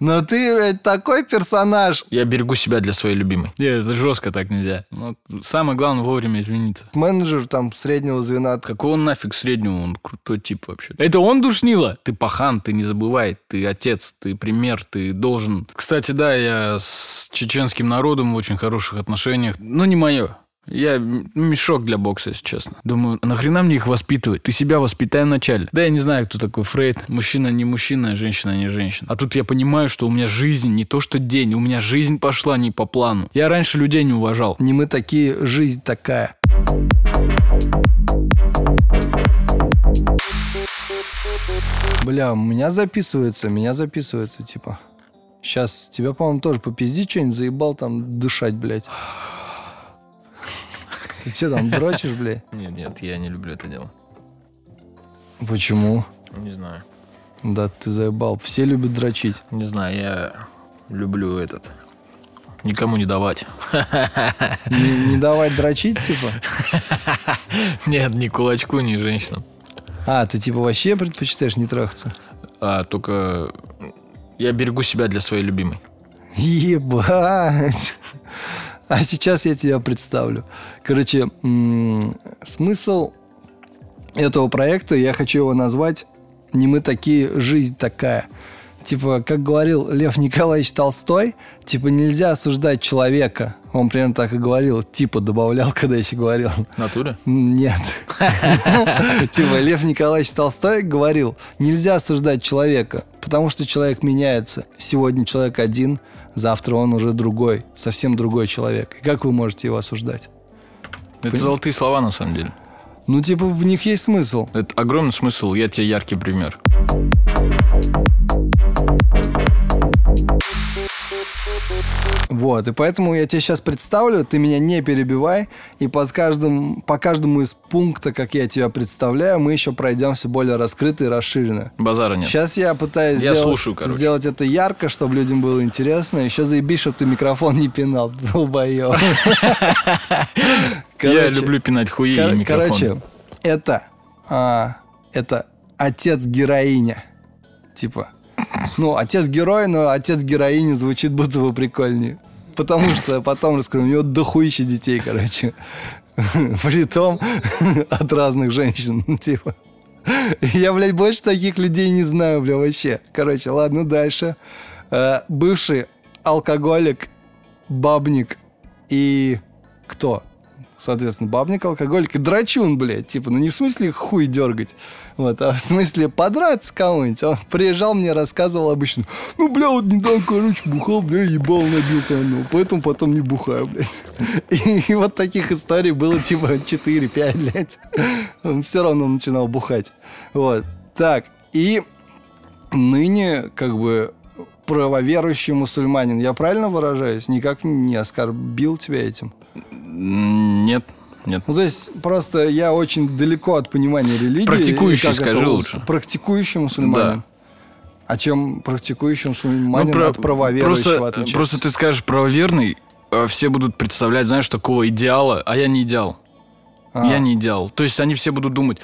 Но ты, блядь, такой персонаж. Я берегу себя для своей любимой. Нет, это жестко так нельзя. Ну, самое главное вовремя извиниться. Менеджер там среднего звена. Какого нафиг среднего? Он крутой тип вообще. Это он душнило? Ты пахан, ты не забывай. Ты отец, ты пример, ты должен... Кстати, да, я с чеченским народом в очень хороших отношениях. Но не мое. Я мешок для бокса, если честно. Думаю, нахрена мне их воспитывать? Ты себя воспитай вначале. Да я не знаю, кто такой Фрейд. Мужчина не мужчина, а женщина не женщина. А тут я понимаю, что у меня жизнь не то что день, у меня жизнь пошла не по плану. Я раньше людей не уважал. Не мы такие, жизнь такая. Бля, у меня записывается, меня записывается, типа. Сейчас тебя, по-моему, тоже попизди что-нибудь, заебал там дышать, блядь. Ты что там, дрочишь, блядь? Нет, нет, я не люблю это дело. Почему? Не знаю. Да ты заебал. Все любят дрочить. Не знаю, я люблю этот. Никому не давать. Не, не давать дрочить, типа? Нет, ни кулачку, ни женщинам. А, ты типа вообще предпочитаешь не трахаться? А только я берегу себя для своей любимой. Ебать. А сейчас я тебя представлю. Короче, м- смысл этого проекта, я хочу его назвать «Не мы такие, жизнь такая». Типа, как говорил Лев Николаевич Толстой, типа, нельзя осуждать человека. Он примерно так и говорил, типа, добавлял, когда еще говорил. Натуре? Нет. Типа, Лев Николаевич Толстой говорил, нельзя осуждать человека, потому что человек меняется. Сегодня человек один, завтра он уже другой, совсем другой человек. И как вы можете его осуждать? Это золотые слова, на самом деле. Ну, типа, в них есть смысл. Это огромный смысл. Я тебе яркий пример. Вот, и поэтому я тебе сейчас представлю, ты меня не перебивай, и под каждым, по каждому из пункта, как я тебя представляю, мы еще пройдемся более раскрыто и расширенно. Базара нет. Сейчас я пытаюсь Я сделать, слушаю, короче. сделать это ярко, чтобы людям было интересно. Еще заебись, чтобы ты микрофон не пинал, долбоёб. я люблю пинать хуи и микрофон. Короче, это, а, это отец героиня. Типа, ну, отец героя, но отец героини звучит будто бы прикольнее. Потому что потом расскажу, у него дохуище детей, короче. Притом от разных женщин, типа. Я, блядь, больше таких людей не знаю, бля, вообще. Короче, ладно, дальше. Э, Бывший алкоголик, бабник и кто? Соответственно, бабник, алкоголик и драчун, блядь. Типа, ну не в смысле хуй дергать, вот, а в смысле подраться кому-нибудь. Он приезжал мне, рассказывал обычно, ну, бля, вот недавно, короче, бухал, бля, ебал набил там, ну, поэтому потом не бухаю, блядь. И, и вот таких историй было типа 4-5, блядь. Он все равно начинал бухать. Вот. Так, и ныне, как бы, правоверующий мусульманин. Я правильно выражаюсь? Никак не оскорбил тебя этим? Нет, нет. Ну, то есть, просто я очень далеко от понимания религии. Практикующий, скажи лучше. Практикующий мусульманин. А чем практикующий мусульманин Ну, про- от правоверующего просто, отличается? просто ты скажешь правоверный, а все будут представлять, знаешь, такого идеала, а я не идеал. А. Я не идеал. То есть они все будут думать,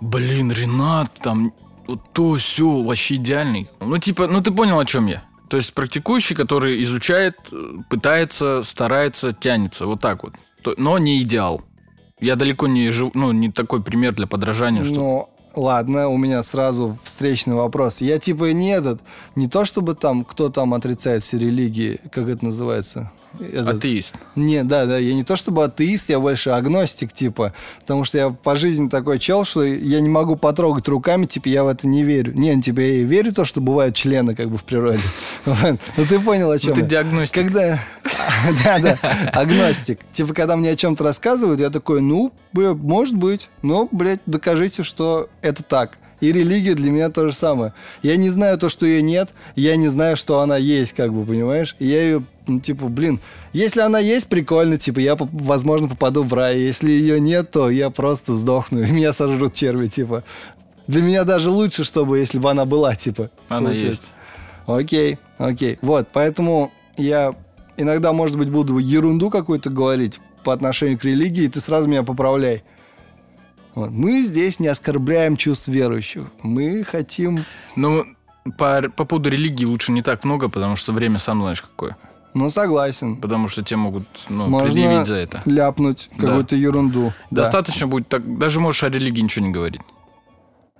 блин, Ренат, там, вот то, все, вообще идеальный. Ну, типа, ну ты понял, о чем я. То есть практикующий, который изучает, э, пытается, старается, тянется, вот так вот. Но не идеал. Я далеко не жив, ну, не такой пример для подражания, что... Ну, ладно, у меня сразу встречный вопрос. Я типа не этот, не то чтобы там, кто там отрицает все религии, как это называется? Этот- Атеист. Не, да, да, я не то чтобы атеист, я больше агностик, типа, потому что я по жизни такой чел, что я не могу потрогать руками, типа, я в это не верю. Не, ну, типа, я верю в то, что бывают члены, как бы, в природе. Ну, ты понял, о чем ты диагностик. Когда... Да, да, агностик. Типа, когда мне о чем-то рассказывают, я такой, ну, может быть, но, блядь, докажите, что это так. И религия для меня то же самое. Я не знаю то, что ее нет, я не знаю, что она есть, как бы, понимаешь? И я ее, ну, типа, блин, если она есть, прикольно, типа, я, возможно, попаду в рай. Если ее нет, то я просто сдохну, и меня сожрут черви, типа. Для меня даже лучше, чтобы, если бы она была, типа. Она получается. есть. Окей, окей. Вот, поэтому я иногда, может быть, буду ерунду какую-то говорить по отношению к религии, и ты сразу меня поправляй. Вот. Мы здесь не оскорбляем чувств верующих. Мы хотим... Ну, по, по поводу религии лучше не так много, потому что время сам знаешь какое. Ну, согласен. Потому что тебе могут ну, Можно предъявить за это. ляпнуть Да. какую-то ерунду. Да. Достаточно будет так, даже можешь о религии ничего не говорить.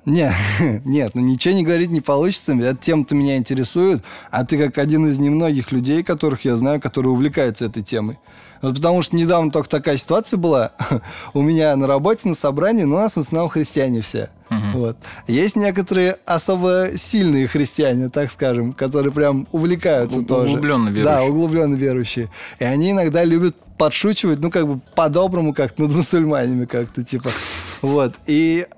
Не, нет, ну ничего не говорить не получится. Эта тема-то меня интересует, а ты как один из немногих людей, которых я знаю, которые увлекаются этой темой. Вот потому что недавно только такая ситуация была. У меня на работе, на собрании, ну, у нас в основном христиане все. Вот. Есть некоторые особо сильные христиане, так скажем, которые прям увлекаются У- тоже. углубленно Да, верующие. углубленно верующие. И они иногда любят подшучивать, ну, как бы по-доброму, как над мусульманами как-то, типа. Вот. И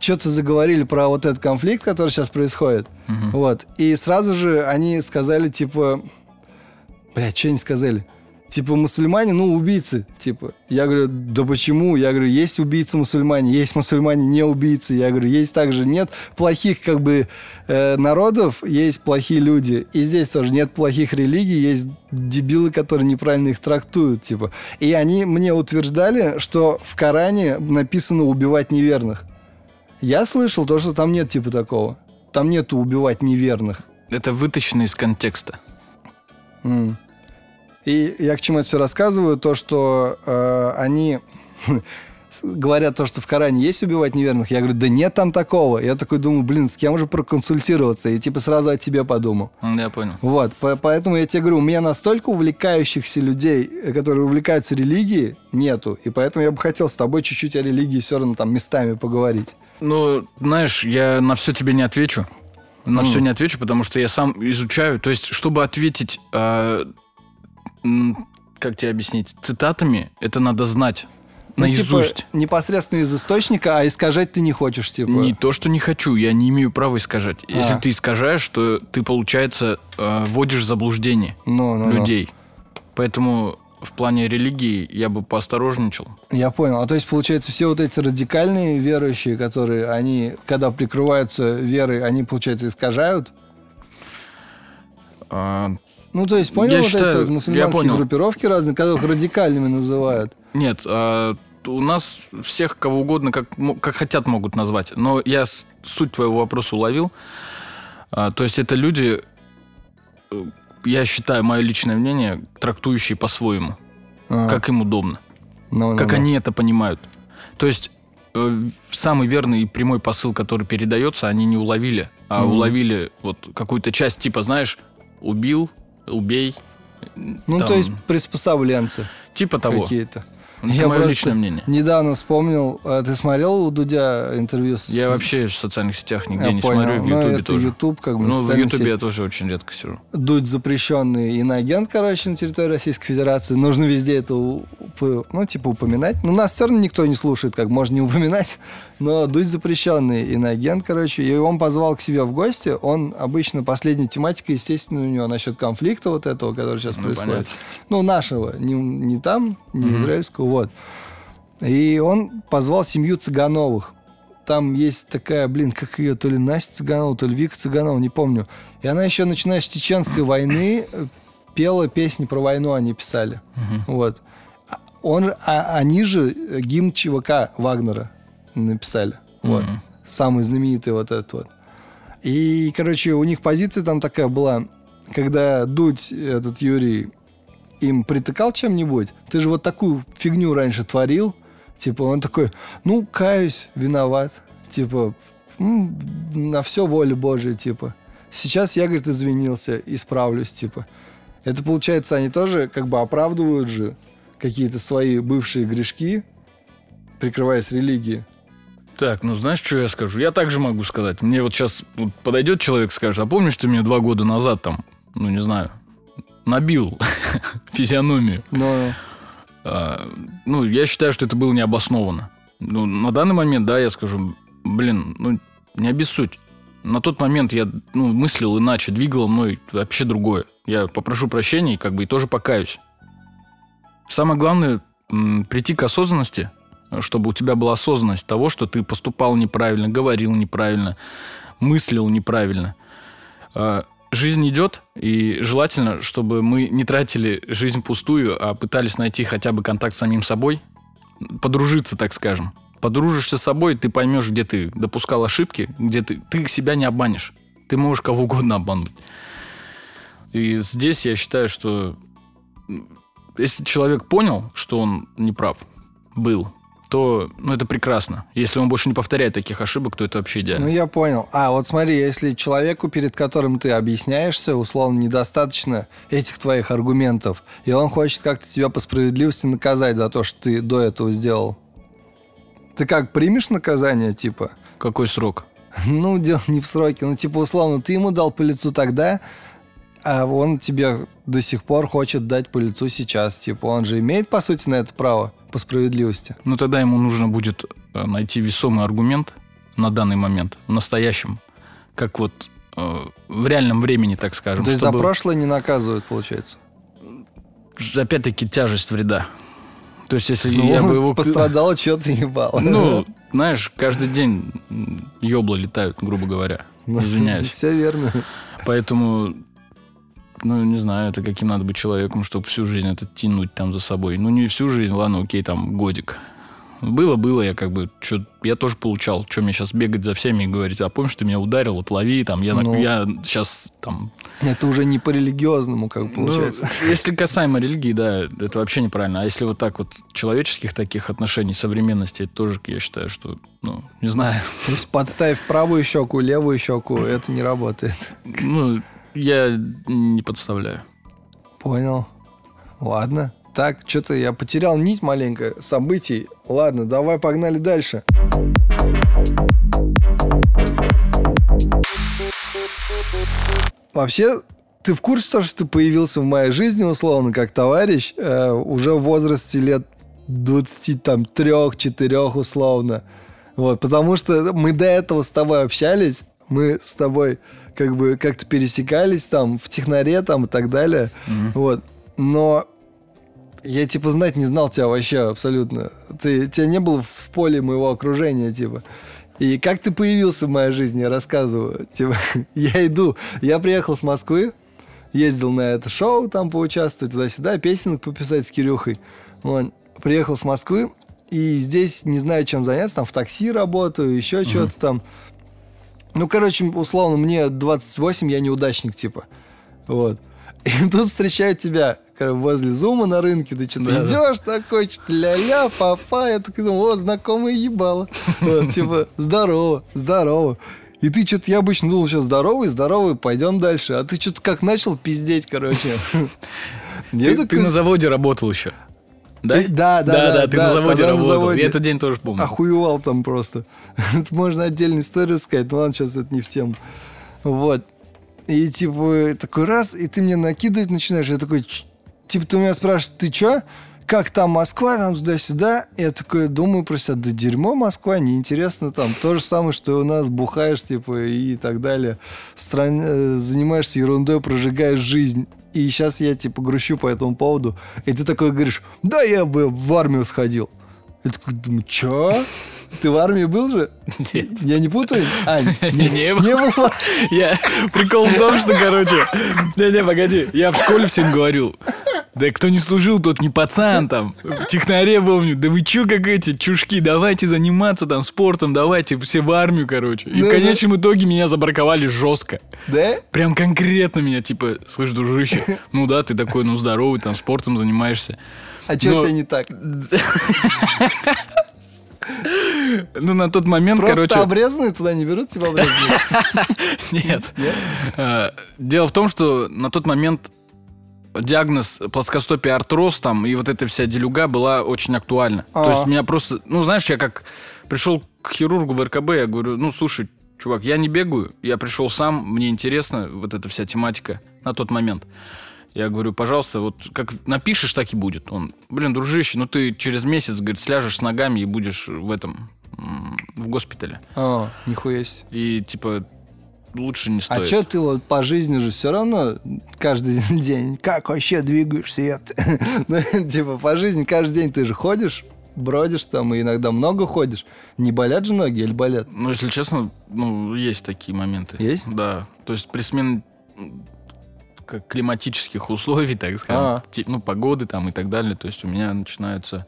что-то заговорили про вот этот конфликт, который сейчас происходит. Вот. И сразу же они сказали, типа... Блядь, что они сказали? Типа, мусульмане, ну, убийцы. Типа, я говорю, да почему? Я говорю, есть убийцы мусульмане, есть мусульмане не убийцы. Я говорю, есть также нет плохих, как бы, э, народов, есть плохие люди. И здесь тоже нет плохих религий, есть дебилы, которые неправильно их трактуют, типа. И они мне утверждали, что в Коране написано убивать неверных. Я слышал то, что там нет типа такого. Там нету убивать неверных. Это вытащено из контекста. М. И я к чему это все рассказываю, то, что э, они говорят то, что в Коране есть убивать неверных. Я говорю, да нет там такого. Я такой думаю, блин, с кем же проконсультироваться? И типа сразу о тебе подумал. Я понял. Вот, по- поэтому я тебе говорю, у меня настолько увлекающихся людей, э, которые увлекаются религией, нету. И поэтому я бы хотел с тобой чуть-чуть о религии все равно там местами поговорить. Ну, знаешь, я на все тебе не отвечу. На М. все не отвечу, потому что я сам изучаю. То есть, чтобы ответить, м, как тебе объяснить, цитатами, это надо знать Ну, типа, наизусть. непосредственно из источника, а искажать ты не хочешь, типа. Не то, что не хочу, я не имею права искажать. Если А. ты искажаешь, то ты, получается, э, вводишь в заблуждение Ну, ну, ну. людей. Поэтому в плане религии я бы поосторожничал. Я понял. А то есть, получается, все вот эти радикальные верующие, которые, они, когда прикрываются верой, они, получается, искажают? А, Ну, то есть, понял, Я вот считаю, эти вот я мусульманские понял. группировки разные, которых радикальными называют. Нет, а, у нас всех кого угодно, как, как хотят, могут назвать. Но я суть твоего вопроса уловил. А, то есть это люди, э, я считаю, мое личное мнение, трактующие по-своему, А, как им удобно, ну, ну, как ну. они это понимают. То есть э, самый верный и прямой посыл, который передается, они не уловили, а Мгм. уловили вот какую-то часть, типа, знаешь, убил, убей. Ну, там, то есть, приспособленцы типа того. какие-то. Это Я мое личное мнение. Недавно вспомнил, а ты смотрел у Дудя интервью с... Я вообще в социальных сетях нигде Я не понял. смотрю, в Ну, Ютубе это тоже. YouTube, как бы, Ну, в Ютубе сеть. я тоже очень редко сижу. Дудь запрещенный иноагент, короче, на территории Российской Федерации. Нужно везде это, ну, типа, упоминать. Но нас все равно никто не слушает, как можно не упоминать. Но Дудь запрещенный иноагент, короче. И он позвал к себе в гости. Он обычно последняя тематика, естественно, у него насчет конфликта вот этого, который сейчас Ну, происходит. понятно. Ну, нашего. Не, не там, не Мгм. израильского, вот. И он позвал семью Цыгановых. Там есть такая, блин, как ее, то ли Настя Цыганова, то ли Вика Цыганова, не помню. И она еще, начиная с Чеченской войны, э, пела песни про войну, они писали. Вот. А Он, а, они же гимн ЧВК Вагнера написали. Вот. Мгм. Самый знаменитый вот этот вот. И, короче, у них позиция там такая была, когда Дудь, этот Юрий, им притыкал чем-нибудь, ты же вот такую фигню раньше творил, типа он такой, ну, каюсь, виноват, типа, «М, на все воля Божия, типа. Сейчас я, говорит, извинился, исправлюсь, типа. Это, получается, они тоже как бы оправдывают же какие-то свои бывшие грешки, прикрываясь религией. Так, ну знаешь, что я скажу? Я также могу сказать. Мне вот сейчас подойдет человек скажет, а помнишь, ты мне два года назад там, ну не знаю, набил физиономию? Но А, ну, я считаю, что это было необоснованно. Ну, на данный момент, да, я скажу, блин, ну, не обессудь. На тот момент я ну, мыслил иначе, двигало мной вообще другое. Я попрошу прощения и как бы и тоже покаюсь. Самое главное м, прийти к осознанности, чтобы у тебя была осознанность того, что ты поступал неправильно, говорил неправильно, мыслил неправильно. А, Жизнь идет, и желательно, чтобы мы не тратили жизнь пустую, а пытались найти хотя бы контакт с самим собой, подружиться, так скажем. Подружишься с собой, ты поймешь, где ты допускал ошибки, где ты, ты себя не обманешь. Ты можешь кого угодно обмануть. И здесь я считаю, что если человек понял, что он не прав, был, то ну, это прекрасно. Если он больше не повторяет таких ошибок, то это вообще идеально. Ну, я понял. А, вот смотри, если человеку, перед которым ты объясняешься, условно, недостаточно этих твоих аргументов, и он хочет как-то тебя по справедливости наказать за то, что ты до этого сделал, ты как, примешь наказание, типа? Какой срок? Ну, дело не в сроке. Ну, типа, условно, ты ему дал по лицу тогда, а он тебе до сих пор хочет дать по лицу сейчас. Типа, он же имеет, по сути, на это право по справедливости. Ну, тогда ему нужно будет э, найти весомый аргумент на данный момент, в настоящем, как вот э, в реальном времени, так скажем. То есть за чтобы- прошлое не наказывают, получается. Опять-таки тяжесть вреда. То есть, если Ну, я бы его... пострадал, что ты ебал. Ну, знаешь, каждый день ёбла летают, грубо говоря. Извиняюсь. Все верно. Поэтому, ну, не знаю, это каким надо быть человеком, чтобы всю жизнь это тянуть там за собой. Ну, не всю жизнь, ладно, окей, там, годик. Было, было, я как бы, чё, я тоже получал. Что мне сейчас бегать за всеми и говорить, а помнишь, ты меня ударил, вот лови, там, я, Ну. я сейчас там... Это уже не по религиозному, как бы, получается. Ну, если касаемо религии, да, это вообще неправильно. А если вот так вот человеческих таких отношений, современности, это тоже, я считаю, что, ну, не знаю. То есть подставив правую щеку, левую щеку, это не работает. Ну, я не подставляю. Понял. Ладно. Так, что-то я потерял нить маленько событий. Ладно, давай погнали дальше. Вообще, ты в курсе того, что ты появился в моей жизни, условно, как товарищ, э, уже в возрасте лет 23-4 условно. Вот, потому что мы до этого с тобой общались, мы с тобой как бы как-то пересекались там в технаре там и так далее. Вот. Но я типа знать не знал тебя вообще абсолютно. Ты, тебя не было в поле моего окружения, типа. И как ты появился в моей жизни, я рассказываю. Типа, я иду, я приехал с Москвы, ездил на это шоу, там поучаствовать, туда-сюда, песенок пописать с Кирюхой. Вот. Приехал с Москвы, и здесь не знаю, чем заняться, там в такси работаю, еще что-то там. Ну, короче, условно, мне 28, я неудачник, типа. Вот. И тут встречают тебя возле зума на рынке, ты что-то Да-да. идешь такой, что-то ля-ля, папа, я такой думаю, о, знакомый ебало. Вот, типа, здорово, здорово. И ты что-то, я обычно думал, сейчас здоровый, здоровый, пойдем дальше. А ты что-то как начал пиздеть, короче. Ты, на заводе работал еще. Да? Ты- да, да, да, да, ты да, на заводе тогда на работал. заводе. Я этот день тоже помню. охуевал там просто. Можно отдельную историю сказать, но ладно, сейчас это не в тему. Вот. И типа такой раз, и ты мне накидывать начинаешь, я такой, «Ч- типа ты у меня спрашиваешь, ты чё? Как там Москва, там туда-сюда? Я такой думаю про себя, да дерьмо Москва, неинтересно там. То же самое, что и у нас бухаешь, типа, и так далее. Стран- э, Занимаешься ерундой, прожигаешь жизнь. И сейчас я, типа, грущу по этому поводу. И ты такой говоришь, да я бы в армию сходил. Я такой думаю, чё? Ты в армии был же? Нет. Я не путаю? А, Не, не был. не был. Я... Прикол в том, что, короче... Не-не, погоди. Я в школе всем говорил. Да кто не служил, тот не пацан там. В технаре помню. Да вы чё, как эти чушки, давайте заниматься там спортом, давайте все в армию, короче. И в Да-да. конечном итоге меня забраковали жестко. Да? Прям конкретно меня, типа, слышь, дружище, ну да, ты такой, ну здоровый, там спортом занимаешься. А что Но- у тебя не так? Ну, на тот момент, Просто короче... обрезанные туда не берут тебя обрезанные? Нет. Э, Дело в том, что на тот момент диагноз плоскостопие артроз там и вот эта вся делюга была очень актуальна. А. То есть меня просто... Ну, знаешь, я как пришел к хирургу в РКБ, я говорю, ну, слушай, чувак, я не бегаю, я пришел сам, мне интересна вот эта вся тематика на тот момент. Я говорю, пожалуйста, вот как напишешь, так и будет. Он, блин, дружище, ну ты через месяц, говорит, сляжешь с ногами и будешь в этом, в госпитале. А, нихуя себе. И, типа, лучше не стоит. А что ты вот по жизни же все равно каждый день, как вообще двигаешься, епт? Ну, типа по жизни каждый день ты же ходишь, бродишь там, и иногда много ходишь. Не болят же ноги или болят? Ну, если честно, ну, есть такие моменты. Есть? Да. То есть при смене климатических условий, так скажем, А. ну, погоды там и так далее, то есть у меня начинаются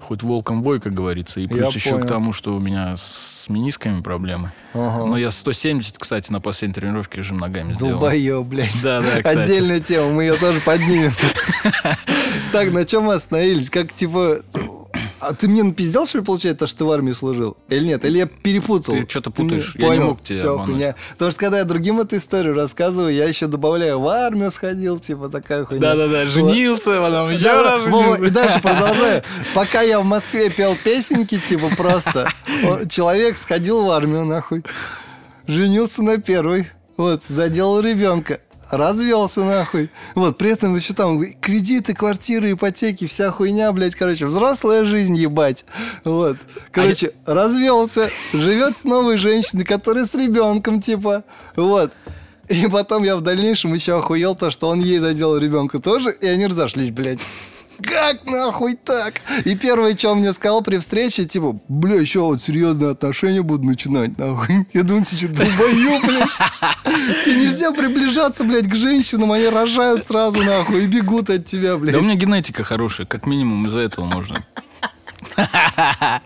хоть волком бой, как говорится, и плюс Я еще понял. к тому, что у меня с менисками проблемы. Ага. Но я 170, кстати, на последней тренировке режим ногами сделал. Долбоёб, блядь. Да, да, кстати. Отдельная тема, мы ее тоже поднимем. Так, на чем мы остановились? Как, типа... А ты мне напиздел, что ли, получается, то, что ты в армии служил? Или нет? Или я перепутал? Ты что-то путаешь. Я не Понял, мог тебя всё, обмануть. Потому что, когда я другим эту историю рассказываю, я еще добавляю, в армию сходил, типа, такая хуйня. Да-да-да, Вот. женился, потом еще Да, Вова, и дальше продолжаю. Пока я в Москве пел песенки, типа просто, человек сходил в армию, нахуй, женился на первой, вот, заделал ребенка, развелся, нахуй. Вот, при этом еще там кредиты, квартиры, ипотеки, вся хуйня, блядь, короче, взрослая жизнь, ебать. Вот, короче, развелся, живет с новой женщиной, которая с ребенком, типа, вот. И потом я в дальнейшем еще охуел то, что он ей заделал ребенка тоже, и они разошлись, блядь. Как нахуй так? И первое, что он мне сказал при встрече, типа, бля, еще вот серьезные отношения буду начинать, нахуй. Я думаю, ты что, долбоёб, блядь? Тебе нельзя приближаться, блядь, к женщинам, они рожают сразу, нахуй, и бегут от тебя, Да у блядь. меня генетика хорошая, как минимум из-за этого можно.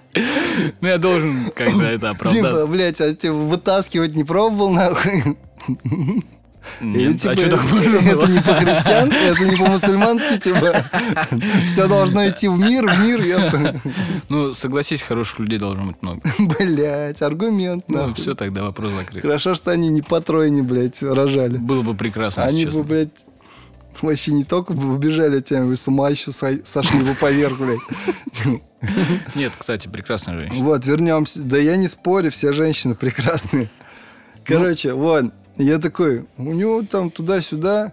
Ну, я должен как-то это оправдать. Типа, блядь, а тебя вытаскивать не пробовал, нахуй? Или, Нет, типа, а что так можно это было? не по-христиански, это не по-мусульмански, типа, все должно идти в мир, в мир, ёпта. Ну, согласись, хороших людей должно быть много. Блять, аргумент, Ну, все, тогда вопрос закрыт. Хорошо, что они не по тройне, блядь, рожали. Было бы прекрасно, Они бы, блядь, вообще не только бы убежали от тебя, вы с ума еще со- сошли бы поверх, блядь. Нет, кстати, прекрасная женщина. Вот, вернемся. Да я не спорю, все женщины прекрасные. Короче, вот, я такой, у него там туда-сюда,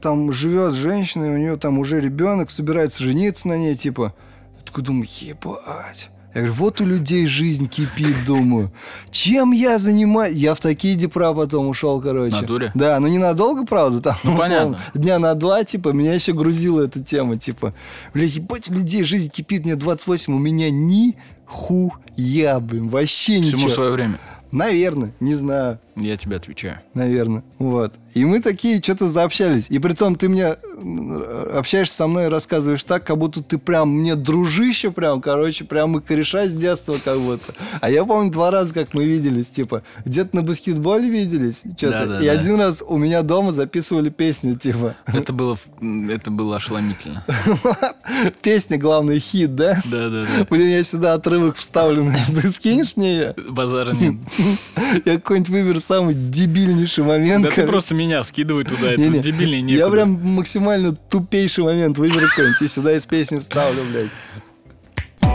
там живет женщина, и у нее там уже ребенок, собирается жениться на ней, типа. Я такой думаю, ебать. Я говорю, вот у людей жизнь кипит, думаю. Чем я занимаюсь? Я в такие депра потом ушел, короче. Натуре? Да, но ненадолго, правда, там, Ну, условно, понятно. дня на два, типа, меня еще грузила эта тема, типа, бля, ебать, у людей жизнь кипит, мне 28, у меня ни хуя, блин, вообще Всему ничего. свое время. Наверное, не знаю, Я тебе отвечаю. наверное, вот. И мы такие что-то заобщались. И при том ты мне общаешься со мной и рассказываешь так, как будто ты прям мне дружище прям, короче, прям мы кореша с детства как будто. А я помню два раза, как мы виделись, типа, где-то на баскетболе виделись, что-то. Да-да-да. и один раз у меня дома записывали песню, типа. Это было, это было ошеломительно. Песня, главный хит, да? Да-да-да. Блин, я сюда отрывок вставлю. Ты скинешь мне ее? Базара нет. Я какой-нибудь выберу самый дебильнейший момент. Да ты просто меня скидывай туда, это Не-не. дебильнее Я некуда. прям максимально тупейший момент выберу какой-нибудь и сюда из песни вставлю, блядь.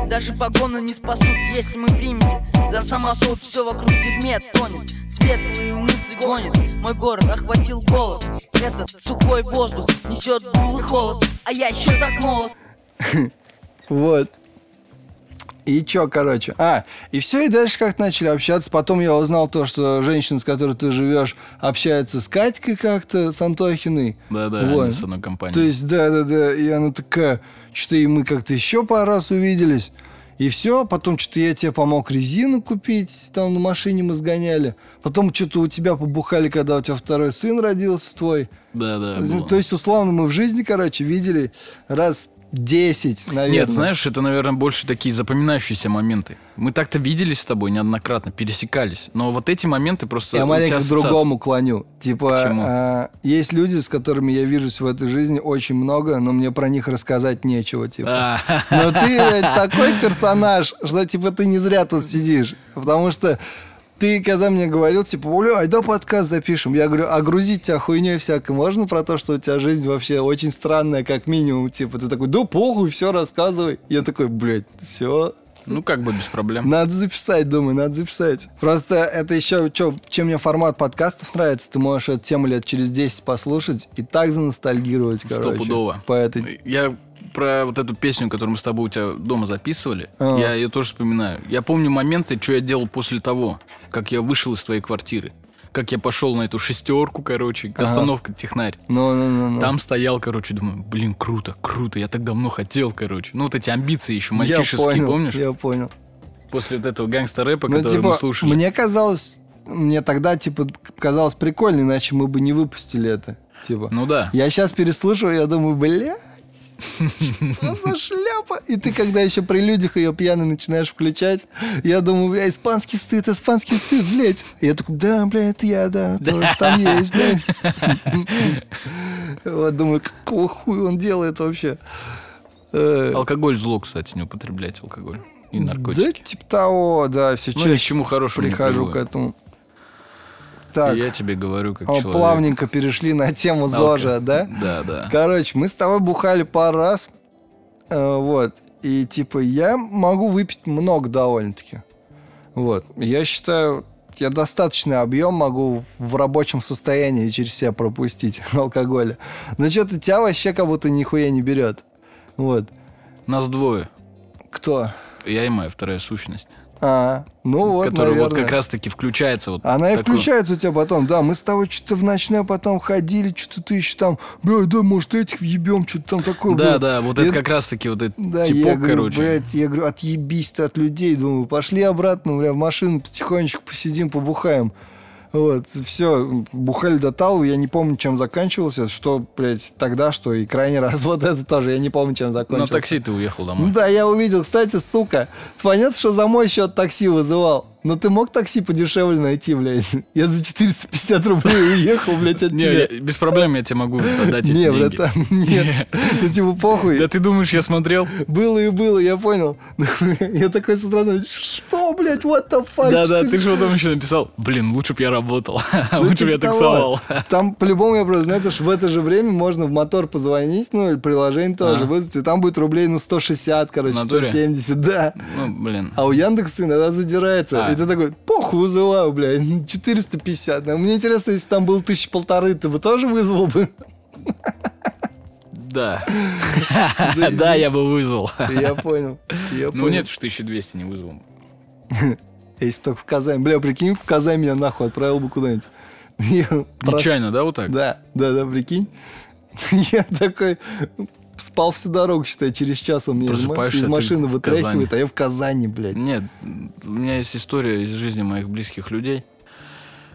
Даже погоны не спасут, если мы примете За самосуд все вокруг дерьме тонет Светлые мысли гонит Мой город охватил голод Этот сухой воздух несет дул и холод А я еще так молод Вот. И чё, короче? А, и все, и дальше как начали общаться. Потом я узнал то, что женщина, с которой ты живешь, общается с Катькой как-то, с Антохиной. Да-да, Вот. они с одной компанией. То есть, да-да-да, и она такая, что-то и мы как-то еще пару раз увиделись. И все, потом что-то я тебе помог резину купить, там на машине мы сгоняли. Потом что-то у тебя побухали, когда у тебя второй сын родился твой. Да-да. Ну, было. То есть, условно, мы в жизни, короче, видели раз 10, наверное. Нет, знаешь, это, наверное, больше такие запоминающиеся моменты. Мы так-то виделись с тобой неоднократно, пересекались. Но вот эти моменты просто... Я маленько к другому клоню. Типа, а, есть люди, с которыми я вижусь в этой жизни очень много, но мне про них рассказать нечего, типа. А, Но ты, такой персонаж, что, типа, ты не зря тут сидишь. Потому что ты, когда мне говорил, типа, Уля, айда подкаст запишем. Я говорю, а грузить тебя хуйней всякой можно про то, что у тебя жизнь вообще очень странная, как минимум. Типа, ты такой, да похуй, все рассказывай. Я такой, блядь, все, Ну, как бы без проблем. надо записать, думаю, надо записать. Просто это еще, чё, чем мне формат подкастов нравится, ты можешь эту тему лет через 10 послушать и так заностальгировать, короче. Стопудово. По этой... Я про вот эту песню, которую мы с тобой у тебя дома записывали, А. я ее тоже вспоминаю. Я помню моменты, что я делал после того, как я вышел из твоей квартиры. Как я пошел на эту шестерку, короче, остановка технарь. Ну, ну, ну, ну. Там стоял, короче, думаю, блин, круто, круто, я так давно хотел, короче. Ну, вот эти амбиции еще я мальчишеские, понял, помнишь? Я понял. После вот этого гангста-рэпа, Ну, который типа, мы слушали. мне казалось, мне тогда, типа, казалось прикольно, иначе мы бы не выпустили это. Типа. Ну да. Я сейчас переслушиваю, я думаю, блядь, Что за шляпа? И ты, когда еще при людях ее пьяный начинаешь включать, я думаю, бля, испанский стыд, испанский стыд, блядь. И я такой, да, бля, это я, да, тоже там есть, блядь. Вот думаю, какого хуя он делает вообще? Э, Алкоголь зло, кстати, не употреблять алкоголь. И Да, наркотики. типа того, да, все Ну, чаще чему хорошему прихожу к этому. Так, И я тебе говорю, как о, человек. плавненько перешли на тему ЗОЖа, да? Да, да. Короче, мы с тобой бухали пару раз, э, вот, и типа я могу выпить много довольно-таки. Вот, я считаю, я достаточный объем могу в рабочем состоянии через себя пропустить алкоголя. Но что-то тебя вообще как будто нихуя не берет. Вот. Нас двое. Кто? Я и моя вторая сущность. А, ну вот, которая вот наверное. как раз-таки включается. Вот Она и такой- включается у тебя потом, да, мы с тобой что-то в ночное потом ходили, что-то ты еще там, бля, да, может, этих въебем, что-то там такое. Да, было. да, вот Я- это как раз-таки вот этот Да, я типок, говорю, короче. блядь, я говорю, отъебись ты от людей, думаю, пошли обратно, бля, в машину потихонечку посидим, побухаем. Вот, все, бухали до талу, я не помню, чем заканчивался, что, блядь, тогда, что и крайний раз, вот это тоже, я не помню, чем На закончился. такси ты уехал Ну домой. да, я увидел, кстати, сука, понятно, что за мой счет такси вызывал, но ты мог такси подешевле найти, блядь? Я за 450 рублей уехал, блядь, от Не, тебя. я- без проблем я тебе могу отдать эти Не, деньги. братан, нет. Ну, типа, похуй. Да ты думаешь, я смотрел? Было и было, я понял. Я такой с утра, что, блядь, what the fuck? Да, да, 400? ты же потом еще написал, блин, лучше бы я работал, Ну, лучше бы я таксовал. Там по-любому я просто знаю, что в это же время можно в мотор позвонить, ну, или приложение тоже А. вызвать, и там будет рублей на 160, короче, В натуре? 170, да. Ну, блин. А у Яндекса иногда задирается. И ты такой, похуй, вызываю, блядь, 450. А мне интересно, если там был тысячи полторы, ты бы тоже вызвал бы? Да. Да, я бы вызвал. Я понял. Ну нет уж 1200 не вызвал. Если только в Казань. Бля, прикинь, в Казань меня нахуй отправил бы куда-нибудь. Нечаянно, да, вот так? Да, да, да, прикинь. Я такой спал всю дорогу, считай, через час он меня из, машины вытряхивает, а я в Казани, блядь. Нет, у меня есть история из жизни моих близких людей,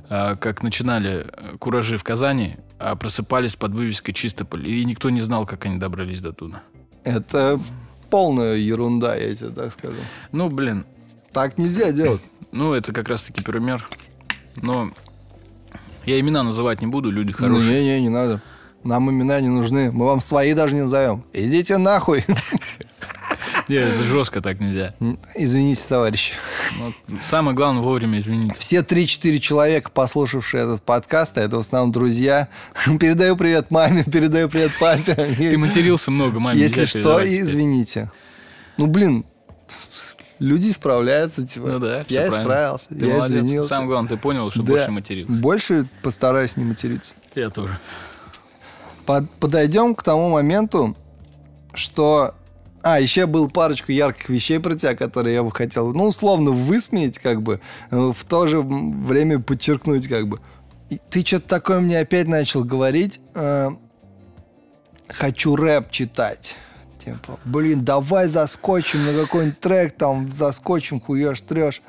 а, как начинали э, куражи в Казани, а просыпались под вывеской Чистополь, и никто не знал, как они добрались до туда. Это полная ерунда, я тебе так скажу. Ну, блин, Так нельзя делать. ну это как раз-таки пример. Но я имена называть не буду, люди хорошие. Не-не, не надо. Нам имена не нужны. Мы вам свои даже не назовем. Идите нахуй. Нет, это жестко так нельзя. Извините, товарищи. Вот Самое главное вовремя извинить. Все 3-4 человека, послушавшие этот подкаст, а это в основном друзья, передаю привет маме, передаю привет папе. Ты матерился много, маме Если что, извините. Ну, блин, люди справляются, типа. Ну да, Я правильно. исправился, Ты я молодец. извинился. Самое главное, ты понял, что Да. больше матерился. Больше постараюсь не материться. Я тоже. Под- подойдем к тому моменту, что... А, еще был парочку ярких вещей про тебя, которые я бы хотел, ну, условно, высмеять, как бы, э, в то же время подчеркнуть, как бы. И ты что-то такое мне опять начал говорить. э, хочу рэп читать. Типа, блин, давай заскочим на какой-нибудь трек, там, заскочим, хуешь, трешь.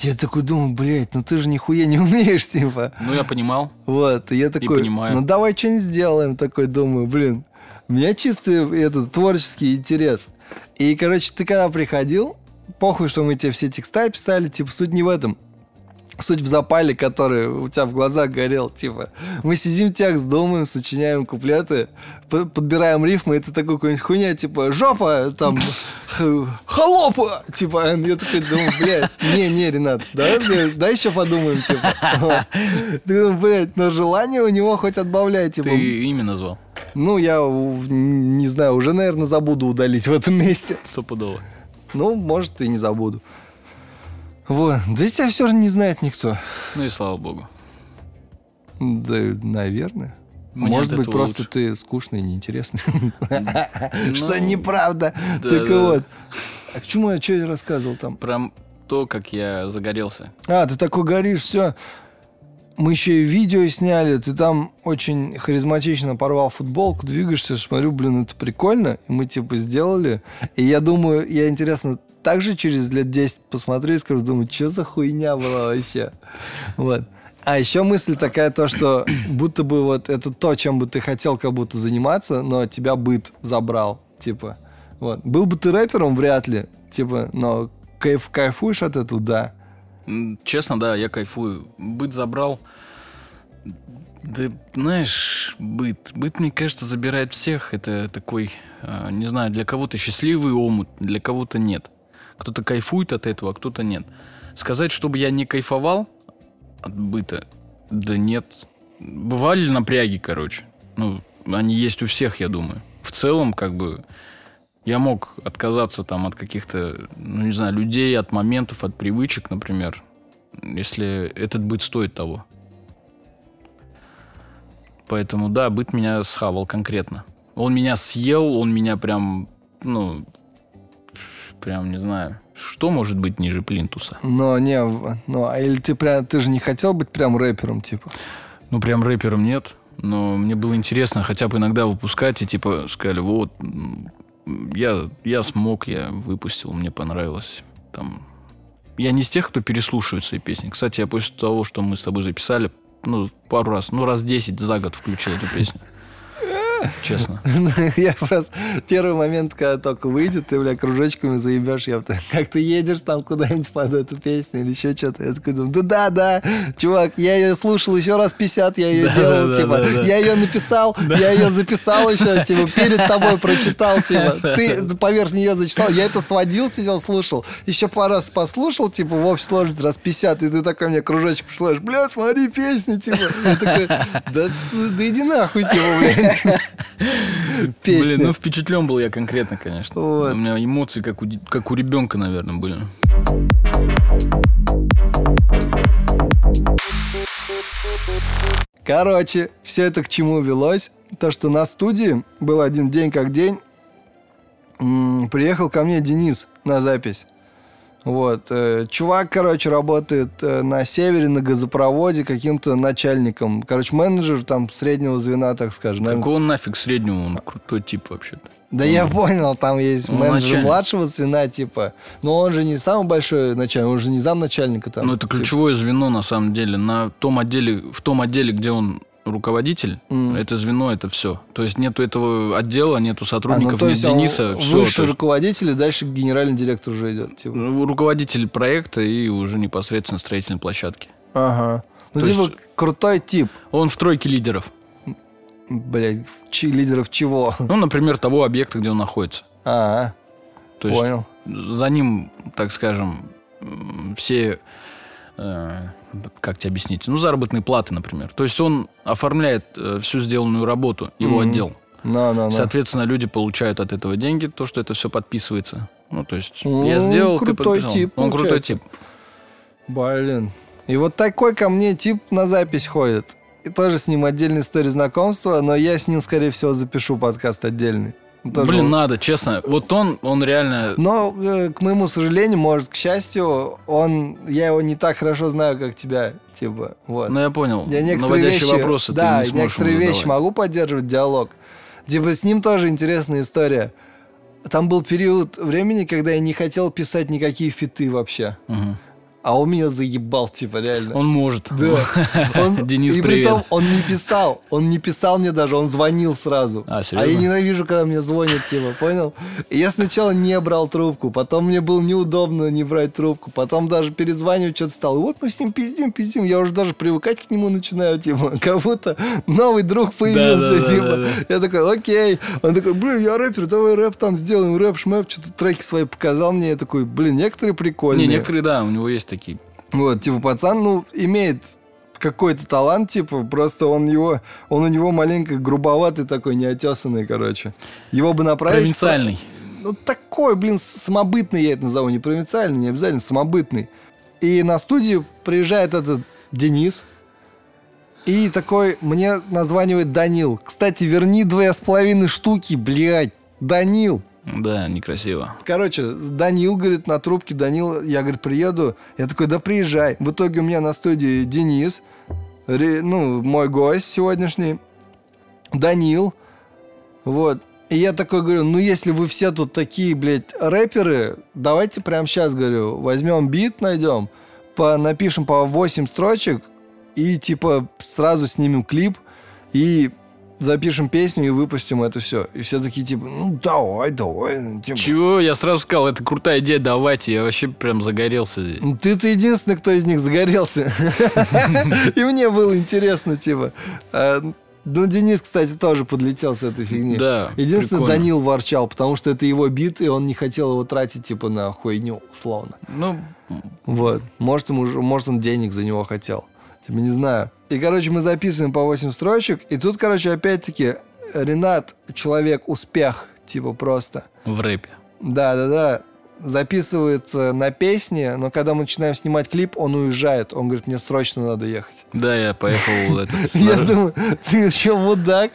Я такой думаю, блядь, ну ты же нихуя не умеешь, типа. Ну, я понимал. Вот, и я такой, понимаю. ну давай что-нибудь сделаем, такой думаю, блин. У меня чистый этот творческий интерес. И, короче, ты когда приходил, похуй, что мы тебе все текста писали, типа, суть не в этом. Суть в запале, который у тебя в глазах горел, типа. Мы сидим текст, думаем, сочиняем куплеты, подбираем рифмы, и ты такой какой-нибудь хуйня, типа, жопа, там, холопа, типа. Я такой думаю, блядь, не, не, Ренат, давай, блядь, дай еще подумаем, типа. Ты думаешь, блядь, но желание у него хоть отбавляй, типа. Ты имя назвал. Ну, я не знаю, уже, наверное, забуду удалить в этом месте. Стопудово. Ну, может, и не забуду. Вот. Да тебя все же не знает никто. Ну и слава богу. Да, наверное. Мне Может быть, просто лучше. ты скучный и неинтересный. Что Ну, неправда. да, Так да. вот. А к чему я что рассказывал там? Про то, как я загорелся. А, ты такой горишь, все. Мы еще и видео сняли, ты там очень харизматично порвал футболку, двигаешься, смотрю, блин, это прикольно. И мы типа сделали. И я думаю, я интересно, также через лет 10 посмотрю и скажу, думаю, что за хуйня была вообще. Вот. А еще мысль такая то, что будто бы вот это то, чем бы ты хотел как будто заниматься, но тебя быт забрал, типа. Вот. Был бы ты рэпером, вряд ли, типа, но кайф, кайфуешь от этого, да. Честно, да, я кайфую. Быт забрал. Да, знаешь, быт. Быт, мне кажется, забирает всех. Это такой, э, не знаю, для кого-то счастливый омут, для кого-то нет. Кто-то кайфует от этого, а кто-то нет. Сказать, чтобы я не кайфовал от быта, да нет. Бывали напряги, короче. Ну, они есть у всех, я думаю. В целом, как бы, я мог отказаться там от каких-то, ну, не знаю, людей, от моментов, от привычек, например, если этот быт стоит того. Поэтому, да, быт меня схавал конкретно. Он меня съел, он меня прям, ну, прям, не знаю, что может быть ниже плинтуса? Но не, ну, а или ты прям, ты же не хотел быть прям рэпером, типа? Ну, прям рэпером нет. Но мне было интересно хотя бы иногда выпускать и типа сказали, вот, я, я смог, я выпустил, мне понравилось. Там... Я не из тех, кто переслушивает свои песни. Кстати, я после того, что мы с тобой записали, ну, пару раз, ну, раз 10 за год включил эту песню. Честно. Я просто первый момент, когда только выйдет, ты, бля, кружочками заебешь, я как ты едешь там куда-нибудь под эту песню или еще что-то. Я такой думаю, да-да-да, чувак, я ее слушал еще раз 50, я ее Да, делал, да, типа, да, да. я ее написал, я ее записал еще, типа, перед тобой прочитал, типа, ты поверх нее зачитал, я это сводил, сидел, слушал, еще пару раз послушал, типа, в общей сложности раз 50, и ты такой мне кружочек пришлешь, бля, смотри песни, типа, да, да иди нахуй, типа, блядь. Песни. Блин, ну впечатлен был я конкретно, конечно. Вот. У меня эмоции, как у, как у ребенка, наверное, были. Короче, все это к чему велось? То, что на студии был один день как день, м, приехал ко мне Денис на запись. Вот. э, Чувак, короче, работает э, на севере, на газопроводе каким-то начальником. Короче, менеджер там среднего звена, так скажем. наверное. Какого нафиг среднего? Он крутой тип вообще-то. Да я понял, там есть менеджер начальник. младшего звена, типа. Но он же не самый большой начальник, он же не замначальника там. Ну, это Типа, ключевое звено, на самом деле. На том отделе, в том отделе, где он руководитель, М. это звено, это все. То есть нету этого отдела, нету а, ну, сотрудников, то нет есть Дениса, все. Выше руководитель, и дальше генеральный директор уже идет. Типа. руководитель проекта и уже непосредственно строительной площадки. Ага. Ну, То типа, есть- крутой тип. Он в тройке лидеров. Блять, чи- лидеров чего? Ну, например, того объекта, где он находится. А, То есть понял. за ним, так скажем, все, э, как тебе объяснить, ну, заработные платы, например. То есть он оформляет э, всю сделанную работу, его Мгм. отдел. На, на, на. Соответственно, люди получают от этого деньги, то, что это все подписывается. Ну, то есть, Ну, я сделал, ты крутой подписал. тип, Он крутой тип. Блин. И вот такой ко мне тип на запись ходит. И тоже с ним отдельная история знакомства, но я с ним, скорее всего, запишу подкаст отдельный. Он тоже Блин, он- надо, честно. Вот он, он реально... Но, э, к моему сожалению, может, к счастью, он, я его не так хорошо знаю, как тебя, типа, вот. Ну, я понял. Я некоторые Наводящие вещи, вопросы да, ты не некоторые вещи могу поддерживать диалог. Типа с ним тоже интересная история. Там был период времени, когда я не хотел писать никакие фиты вообще. Мгм. А он меня заебал, типа, реально. Он может. Да. Он, Денис, и привет. притом он не писал. Он не писал мне даже, он звонил сразу. А, а серьезно? я ненавижу, когда мне звонят, типа, понял? И я сначала не брал трубку, потом мне было неудобно не брать трубку, потом даже перезванивать что-то стало. И вот мы с ним пиздим, пиздим. Я уже даже привыкать к нему начинаю, типа, как будто новый друг появился, Да-да-да-да-да. типа. Я такой, окей. Он такой, блин, я рэпер, давай рэп там сделаем, рэп, шмэп, что-то треки свои показал мне. Я такой, блин, некоторые прикольные. Не, некоторые, да, у него есть такие. Вот, типа, пацан, ну, имеет какой-то талант, типа, просто он его, он у него маленько грубоватый такой, неотесанный, короче. Его бы направить... Провинциальный. Ну, такой, блин, самобытный я это назову, не провинциальный, не обязательно, самобытный. И на студию приезжает этот Денис, и такой мне названивает Данил. Кстати, верни две с половиной штуки, блядь, Данил. Да, некрасиво. Короче, Данил, говорит, на трубке, Данил, я, говорит, приеду. Я такой, да приезжай. В итоге у меня на студии Денис, ре- ну, мой гость сегодняшний, Данил, вот. И я такой говорю, ну, если вы все тут такие, блядь, рэперы, давайте прямо сейчас, говорю, возьмем бит, найдем, по, напишем по 8 строчек, и типа сразу снимем клип и запишем песню и выпустим это все. И все такие типа, ну давай, давай. ну, типа. Чего? Я сразу сказал, это крутая идея, давайте. Я вообще прям загорелся здесь. Ну, Ты-то единственный, кто из них загорелся. И мне было интересно, типа. А, Ну, Денис, кстати, тоже подлетел с этой фигни. Да, Единственное, прикольно. Данил ворчал, потому что это его бит, и он не хотел его тратить, типа, на хуйню, условно. Ну, Вот. Может, ему, же- может, он денег за него хотел. Типа, не знаю. И, короче, мы записываем по 8 строчек, и тут, короче, опять-таки, Ренат, человек, успех, типа, просто. в рэпе. Да-да-да. Записывается на песни, но когда мы начинаем снимать клип, он уезжает. Он говорит, мне срочно надо ехать. Да, я поехал. Я думаю, ты что, мудак?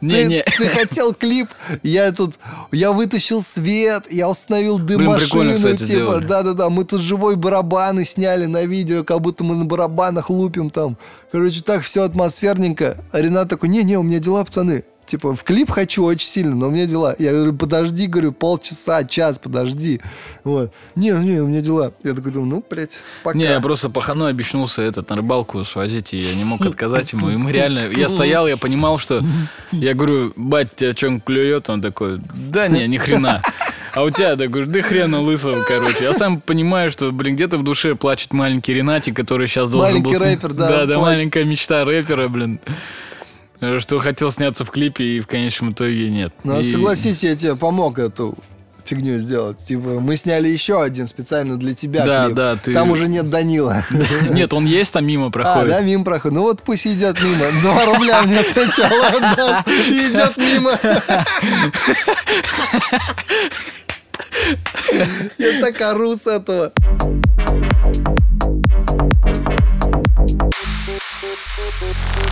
Не-не. Ты, хотел клип, я тут, я вытащил свет, я установил дым-машину, кстати, типа, да-да-да, мы тут живой барабаны сняли на видео, как будто мы на барабанах лупим там. Короче, так все атмосферненько. А Ренат такой, не-не, у меня дела, пацаны. Типа, в клип хочу очень сильно, но у меня дела. Я говорю, подожди, говорю, полчаса, час, подожди. Вот. Не, не, у меня дела. Я такой думаю, ну, блядь, пока. Не, я просто паханой обещнулся этот на рыбалку свозить, и я не мог отказать ему. И мы реально... Я стоял, я понимал, что... Я говорю, бать, тебя что клюет? Он такой, да не, ни хрена. А у тебя, да, говорю, да хрена лысого, короче. Я сам понимаю, что, блин, где-то в душе плачет маленький Ренатик, который сейчас должен Маленький был... с- рэпер, да, Да, да, плачет. маленькая мечта рэпера, блин. Э, Что хотел сняться в клипе, и в конечном итоге нет. Ну, И- согласись, я тебе помог эту фигню сделать. Типа, мы сняли еще один специально для тебя Да, клип. да, ты- Там уже нет Данила. Нет, он есть, там мимо А, проходит. да, мимо проходит. Ну вот пусть идет мимо. Два рубля мне сначала отдаст. И идет мимо. Я так ору с этого.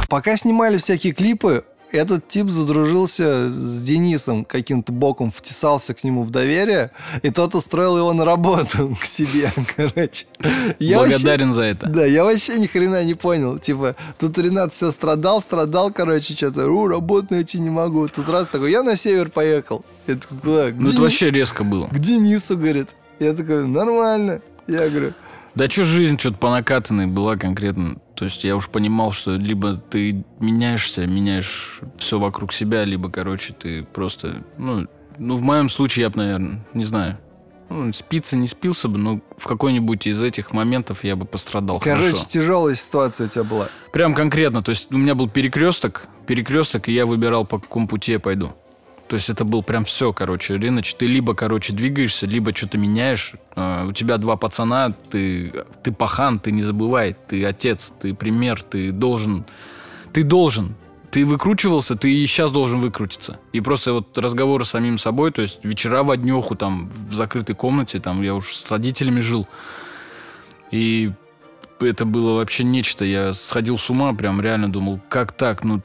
Пока снимали всякие клипы, этот тип задружился с Денисом каким-то боком, втесался к нему в доверие, и тот устроил его на работу к себе, короче. Я вообще- Благодарен за это. да, я вообще ни хрена не понял. Типа, тут Ренат все страдал, страдал, короче, что-то, у, работу найти не могу. Тут раз такой, я на север поехал. Я такой, куда? Ну, это Дени- вообще резко было. К Денису, говорит. Я такой, нормально. Я говорю, Да что жизнь что-то по накатанной была конкретно. То есть я уж понимал, что либо ты меняешься, меняешь все вокруг себя, либо, короче, ты просто... Ну, ну в моем случае я бы, наверное, не знаю. Ну, спиться не спился бы, но в какой-нибудь из этих моментов я бы пострадал короче, хорошо. тяжелая ситуация у тебя была. Прям конкретно. То есть у меня был перекресток, перекресток, и я выбирал, по какому пути я пойду. То есть это был прям все, короче. Реныч, ты либо, короче, двигаешься, либо что-то меняешь. А, у тебя два пацана, ты, ты пахан, ты не забывай, ты отец, ты пример, ты должен... Ты должен. Ты выкручивался, ты и сейчас должен выкрутиться. И просто вот разговоры с самим собой, то есть вечера в днеху там в закрытой комнате, там я уж с родителями жил. И это было вообще нечто. Я сходил с ума, прям реально думал, как так? Ну,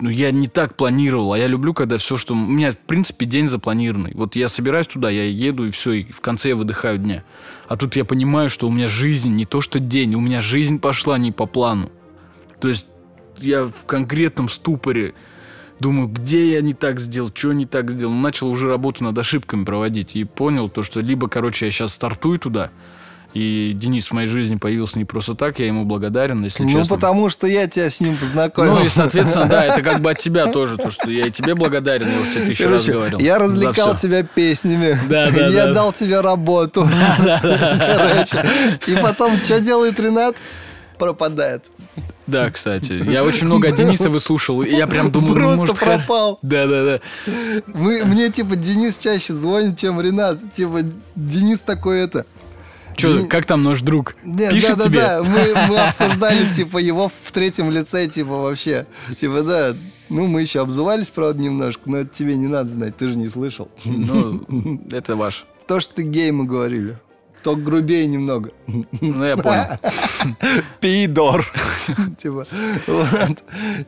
ну я не так планировал, а я люблю, когда все, что... У меня, в принципе, день запланированный. Вот я собираюсь туда, я еду, и все, и в конце я выдыхаю дня. А тут я понимаю, что у меня жизнь, не то что день, у меня жизнь пошла не по плану. То есть я в конкретном ступоре думаю, где я не так сделал, что не так сделал. Начал уже работу над ошибками проводить и понял то, что либо, короче, я сейчас стартую туда, и Денис в моей жизни появился не просто так, я ему благодарен, если ну, честно. потому что я тебя с ним познакомил. Ну и, соответственно, да, это как бы от тебя тоже, то, что я и тебе благодарен, я уже тебе тысячу раз Короче, говорил. я развлекал тебя песнями. Да, да, Я да. дал тебе работу. Короче. И потом, что делает Ренат? Пропадает. Да, кстати. Я очень много от Дениса выслушал, и я прям думаю, ну, Просто может... пропал. Да, да, да. Мы, мне, типа, Денис чаще звонит, чем Ренат. Типа, Денис такой это... Че, Дени- как там наш друг? Нет, Пишет да, тебе? да, да. Мы, мы обсуждали, типа, его в третьем лице, типа, вообще. Типа, да. Ну, мы еще обзывались, правда, немножко, но это тебе не надо знать, ты же не слышал. Ну, это ваш. То, что ты гей, мы говорили. Только грубее немного. Ну, я понял. Пидор. Типа, вот.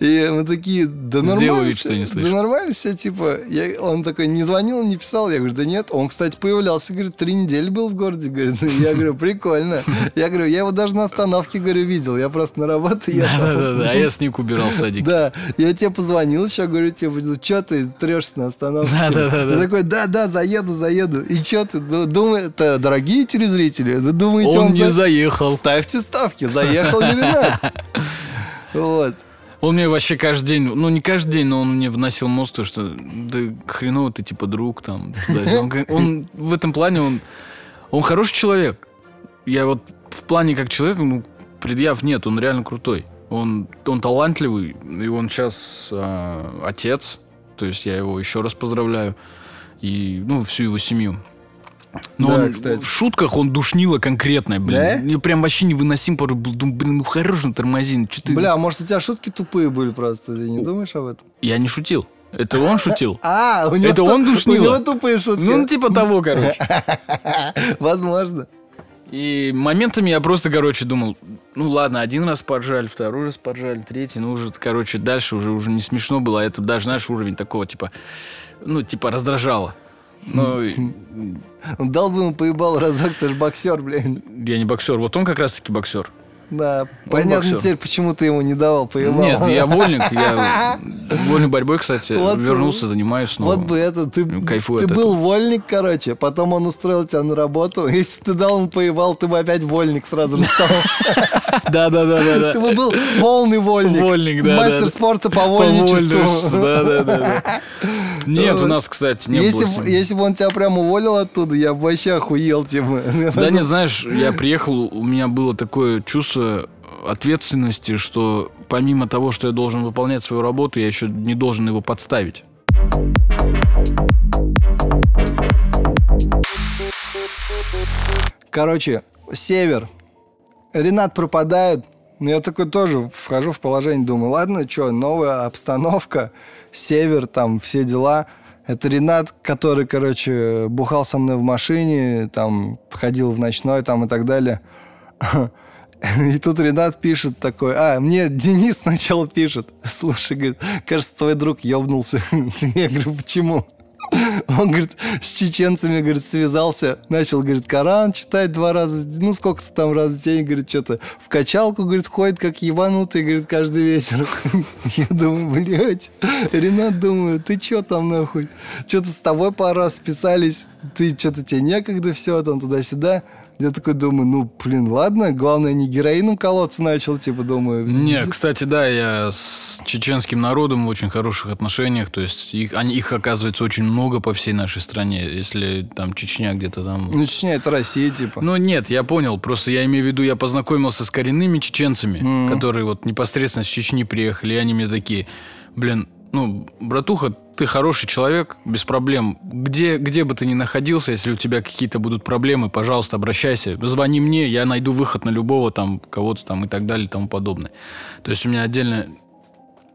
И мы такие, да Сделаю нормально вид, всё, что не Да слышу. нормально все, типа. Я- Он такой, не звонил, не писал. Я говорю, да нет. Он, кстати, появлялся, говорит, три недели был в городе. Говорит, я говорю, прикольно. Я говорю, я его даже на остановке, говорю, видел. Я просто на работу. Да-да-да, а я сник убирал в садик. Да, я тебе позвонил еще, говорю, типа, ну что ты трешься на остановке? Да, типа? да, да, Я да. такой, да, да, заеду, заеду. И что ты ду- думаешь, это дорогие телефоны? Зрители. Вы думаете, Он он, не за- заехал. Ставьте ставки, заехал ли Ренат. Вот. Он мне вообще каждый день, ну не каждый день, но он мне вносил мост, то, что да хреново ты типа друг там. туда-сюда». Он, он в этом плане, он, он хороший человек. Я вот в плане как человек, ну, предъяв нет, он реально крутой. Он, он талантливый, и он сейчас отец, то есть я его еще раз поздравляю, и, ну, всю его семью. Но Да, он- кстати. в шутках он душнило конкретное, блин. Да? Мне прям вообще невыносим. порой был. Думаю, блин, ну хорош на тормози. ну чё ты- Бля, а может у тебя шутки тупые были просто? Ты не думаешь об этом? Я не шутил. Это он шутил. А, у него Это он У душнило? него тупые шутки. Ну, типа того, короче. Возможно. И моментами я просто, короче, думал, ну ладно, один раз поржали, второй раз поржали, третий, ну уже, короче, дальше уже, уже не смешно было, а это даже, знаешь, уровень такого, типа, ну, типа, раздражало. Ну, дал бы ему поебал разок, ты же боксер, блин. я не боксер, вот он как раз-таки боксер. Да, понятно боксер. теперь, почему ты ему не давал поебал. Нет, я вольник, я вольной борьбой, кстати, Вот, вернулся, занимаюсь снова. Вот бы это, ты, Кайфую ты был вольник, короче, потом он устроил тебя на работу. Если бы ты дал ему поебал, ты бы опять вольник сразу же стал. Да-да-да-да. Ты бы был полный вольник. Вольник, да, Мастер спорта по Вольничеству, вольничеству. Да, да, да, да. Нет, у нас, кстати, не Если, было. если бы он тебя прям уволил оттуда, я бы вообще охуел, типа. Да нет, знаешь, я приехал, у меня было такое чувство ответственности, что помимо того, что я должен выполнять свою работу, я еще не должен его подставить. Короче, север. Ренат пропадает. Я такой тоже вхожу в положение, думаю, ладно, что, новая обстановка, север, там, все дела. Это Ренат, который, короче, бухал со мной в машине, там, ходил в ночной, там, и так далее. И тут Ренат пишет такой, а, мне Денис сначала пишет, слушай, говорит, кажется, твой друг ебнулся. Я говорю, почему? Он, говорит, с чеченцами, говорит, связался, начал, говорит, Коран читать два раза, ну, сколько-то там раз в день, говорит, что-то в качалку, говорит, ходит, как ебанутый, говорит, каждый вечер. Я думаю, блядь, Ренат, думаю, ты чё там, нахуй? Что-то с тобой раз списались, ты что-то тебе некогда, все, там, туда-сюда. Я такой думаю, ну, блин, ладно, главное, не героином колоться начал, типа, думаю. Не, кстати, да, я с чеченским народом в очень хороших отношениях, то есть их, они, их оказывается очень много по всей нашей стране, если там Чечня где-то там... Ну, Чечня, это Россия, типа. Ну нет, я понял. Просто я имею в виду, я познакомился с коренными чеченцами, которые вот непосредственно с Чечни приехали, и они мне такие, блин, ну, братуха, ты хороший человек, без проблем. Где, где бы ты ни находился, если у тебя какие-то будут проблемы, пожалуйста, обращайся. Звони мне, я найду выход на любого там, кого-то там и так далее и тому подобное. То есть у меня отдельно...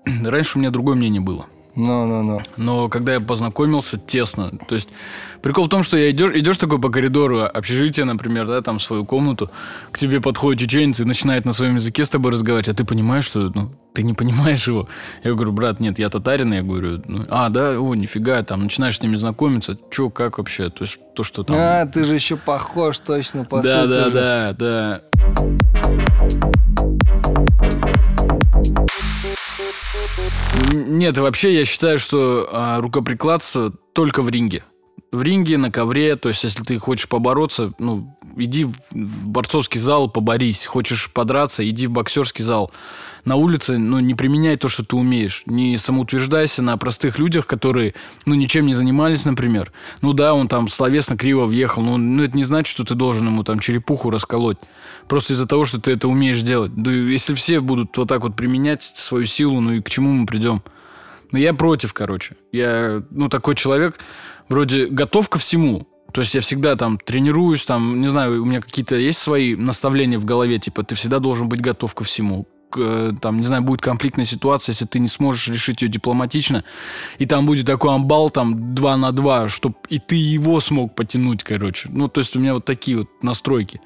Раньше у меня другое мнение было. Ну-ну-ну. Но когда я познакомился тесно, то есть прикол в том, что я идешь, идешь такой по коридору общежития, например, да, там в свою комнату, к тебе подходит чеченец и начинает на своем языке с тобой разговаривать, а ты понимаешь, что ну, ты не понимаешь его. Я говорю, брат, нет, я татарин, я говорю, ну, а, да, о, нифига, там начинаешь с ними знакомиться, что, как вообще, то есть то, что там... А, ты же еще похож точно по да, сути да, же. да, да. Нет, вообще я считаю, что а, рукоприкладство только в ринге. В ринге, на ковре, то есть если ты хочешь побороться, ну, иди в, борцовский зал, поборись. Хочешь подраться, иди в боксерский зал. На улице, ну, не применяй то, что ты умеешь. Не самоутверждайся на простых людях, которые, ну, ничем не занимались, например. Ну да, он там словесно криво въехал, но ну, это не значит, что ты должен ему там черепуху расколоть. Просто из-за того, что ты это умеешь делать. Да если все будут вот так вот применять свою силу, ну и к чему мы придем? Ну, я против, короче. Я, ну, такой человек, вроде готов ко всему. То есть я всегда там тренируюсь, там, не знаю, у меня какие-то есть свои наставления в голове, типа, ты всегда должен быть готов ко всему. К, э, там, не знаю, будет конфликтная ситуация, если ты не сможешь решить ее дипломатично, и там будет такой амбал, там, 2 на 2, чтобы и ты его смог потянуть, короче. Ну, то есть у меня вот такие вот настройки.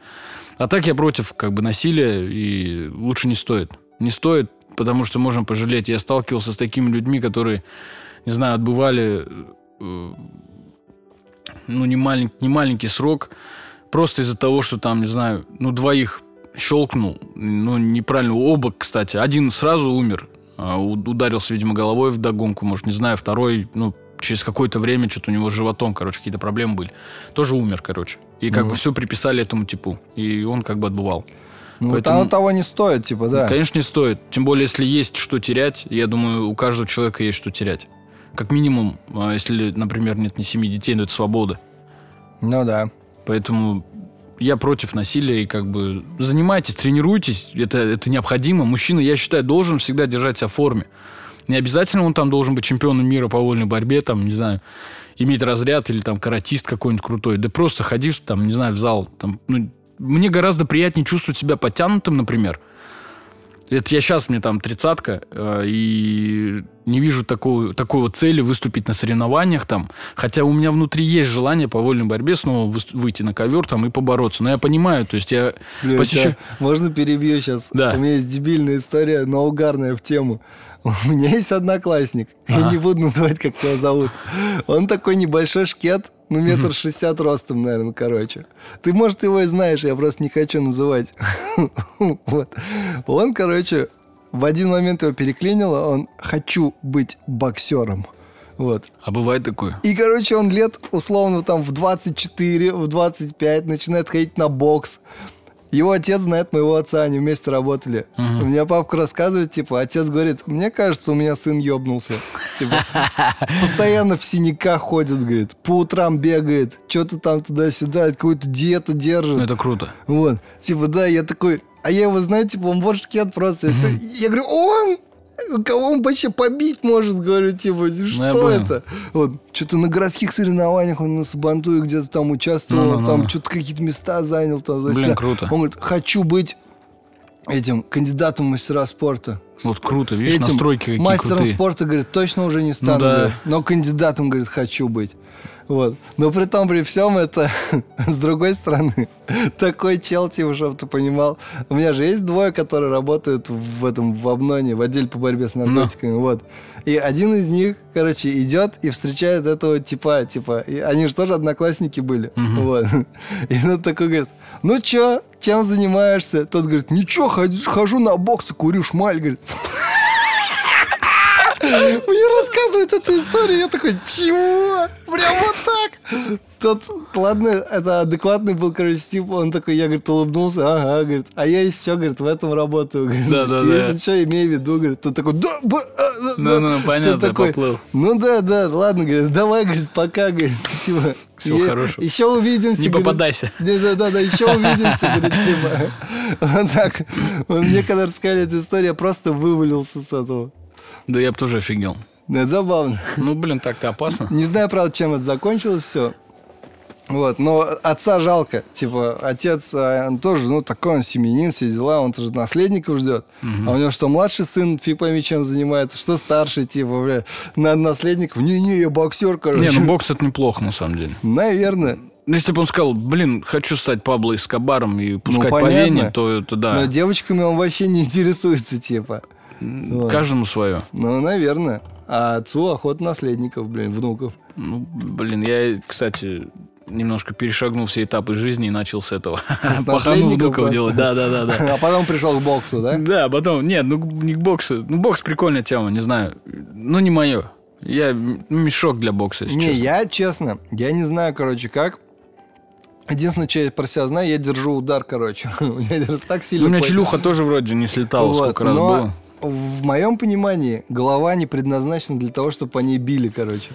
А так я против, как бы, насилия, и лучше не стоит. Не стоит, потому что можем пожалеть. Я сталкивался с такими людьми, которые, не знаю, отбывали э, ну, не, малень- не маленький срок, просто из-за того, что там, не знаю, ну, двоих щелкнул, ну, неправильно, оба, кстати, один сразу умер, а, ударился, видимо, головой в догонку, может, не знаю, второй, ну, через какое-то время что-то у него с животом, короче, какие-то проблемы были, тоже умер, короче. И как бы все приписали этому типу. И он как бы отбывал. Ну, Поэтому- оно того не стоит, типа, да. Конечно, не стоит. Тем более, если есть что терять, я думаю, у каждого человека есть что терять. Как минимум, а, если, например, нет ни семьи детей, но это свобода. Ну да. Поэтому я против насилия и как бы занимайтесь, тренируйтесь, это, это необходимо. Мужчина, я считаю, должен всегда держать себя в форме. Не обязательно он там должен быть чемпионом мира по вольной борьбе, там, не знаю, иметь разряд или там каратист какой-нибудь крутой. Да просто ходи, там, не знаю, в зал. Там, ну, мне гораздо приятнее чувствовать себя подтянутым, например. Это я сейчас, мне там тридцатка, э, и не вижу такого, такой вот цели выступить на соревнованиях там. Хотя у меня внутри есть желание по вольной борьбе снова выйти на ковер там и побороться. Но я понимаю, то есть я Блин, посещаю... ща- можно перебью сейчас? Да. У меня есть дебильная история, но угарная в тему. У меня есть одноклассник. Я Ага. не буду называть, как его зовут. Он такой небольшой шкет, ну, метр шестьдесят ростом, наверное, короче. Ты, может, его и знаешь, я просто не хочу называть. Вот. Он, короче, в один момент его переклинило, он «хочу быть боксером». Вот. А бывает такое? И, короче, он лет, условно, там в 24, в 25 начинает ходить на бокс. Его отец знает моего отца, они вместе работали. У меня папка рассказывает, типа, отец говорит, мне кажется, у меня сын ёбнулся. Типа, постоянно в синяках ходит, говорит, по утрам бегает, что-то там туда-сюда, какую-то диету держит. Ну, это круто. Вот. Типа, да, я такой... А я его знаю, типа, он бошкет просто. Я говорю, он? Кого он вообще побить может, говорю, типа, Ну, что это? Вот, что-то на городских соревнованиях он на Сабантуе где-то там участвовал, Ну-ну-ну-ну. там что-то какие-то места занял. Там, Блин, туда-сюда. круто. Он говорит, хочу быть этим кандидатом в мастера спорта. Вот круто, видишь, Этим настройки какие мастером крутые. спорта, говорит, точно уже не стану, да. говорит, но кандидатом, говорит, хочу быть. Вот. Но при том, при всем это, с другой стороны, такой чел, типа, чтобы ты понимал. У меня же есть двое, которые работают в этом, в Обноне, в отделе по борьбе с наркотиками, вот. И один из них, короче, идет и встречает этого типа, типа, и они же тоже одноклассники были, вот. И он такой говорит, ну чё, чем занимаешься? Тот говорит, ничего, хожу, хожу на бокс и курю шмаль, говорит. Мне рассказывают эту историю, я такой, чего? Прям вот так? Тот, ладно, это адекватный был, короче, тип, он такой, я, говорит, улыбнулся, ага, говорит, а я еще, говорит, в этом работаю, говорит, Да-да-да. если что, имею в виду, говорит, тот такой, да, б- а, да, да». Ну-ну, Тот понятно, такой, поплыл. Ну да, да, ладно, говорит, давай, говорит, пока, говорит, типа. Всего хорошего. Еще увидимся. Не говорит. попадайся. Да, да, да, еще увидимся, говорит, типа. Вот так. Он мне когда рассказали эту историю, я просто вывалился с этого. Да я бы тоже офигел. Да, это забавно. Ну, блин, так-то опасно. Не знаю, правда, чем это закончилось все. Вот, но отца жалко. Типа, отец а, он тоже, ну, такой он семьянин, все дела, он тоже наследников ждет. А у него что, младший сын, фиг пойми, чем занимается, что старший, типа, бля, на наследников. Не-не, я боксер, короче. Не, ну бокс это неплохо, на самом деле. Наверное. Ну, если бы он сказал, блин, хочу стать Пабло Эскобаром и пускать по Ну, понятно. вене, то это да. Но девочками он вообще не интересуется, типа. Вот. Каждому свое. Ну, наверное. А отцу охота наследников, блин, внуков. Ну, блин, я, кстати, немножко перешагнул все этапы жизни и начал с этого. Пахану внуков делать. Да, да, да, да. А потом пришел к боксу, да? Да, потом, нет, ну не к боксу. Ну, бокс прикольная тема, не знаю. Ну, не мое. Я м, мешок для бокса, если Не, честно. я честно, я не знаю, короче, как. Единственное, что я про себя знаю, я держу удар, короче. У меня так Ну, сильно... у меня челюха тоже вроде не слетала, Вот, сколько раз но было. В моем понимании голова не предназначена для того, чтобы по ней били, короче.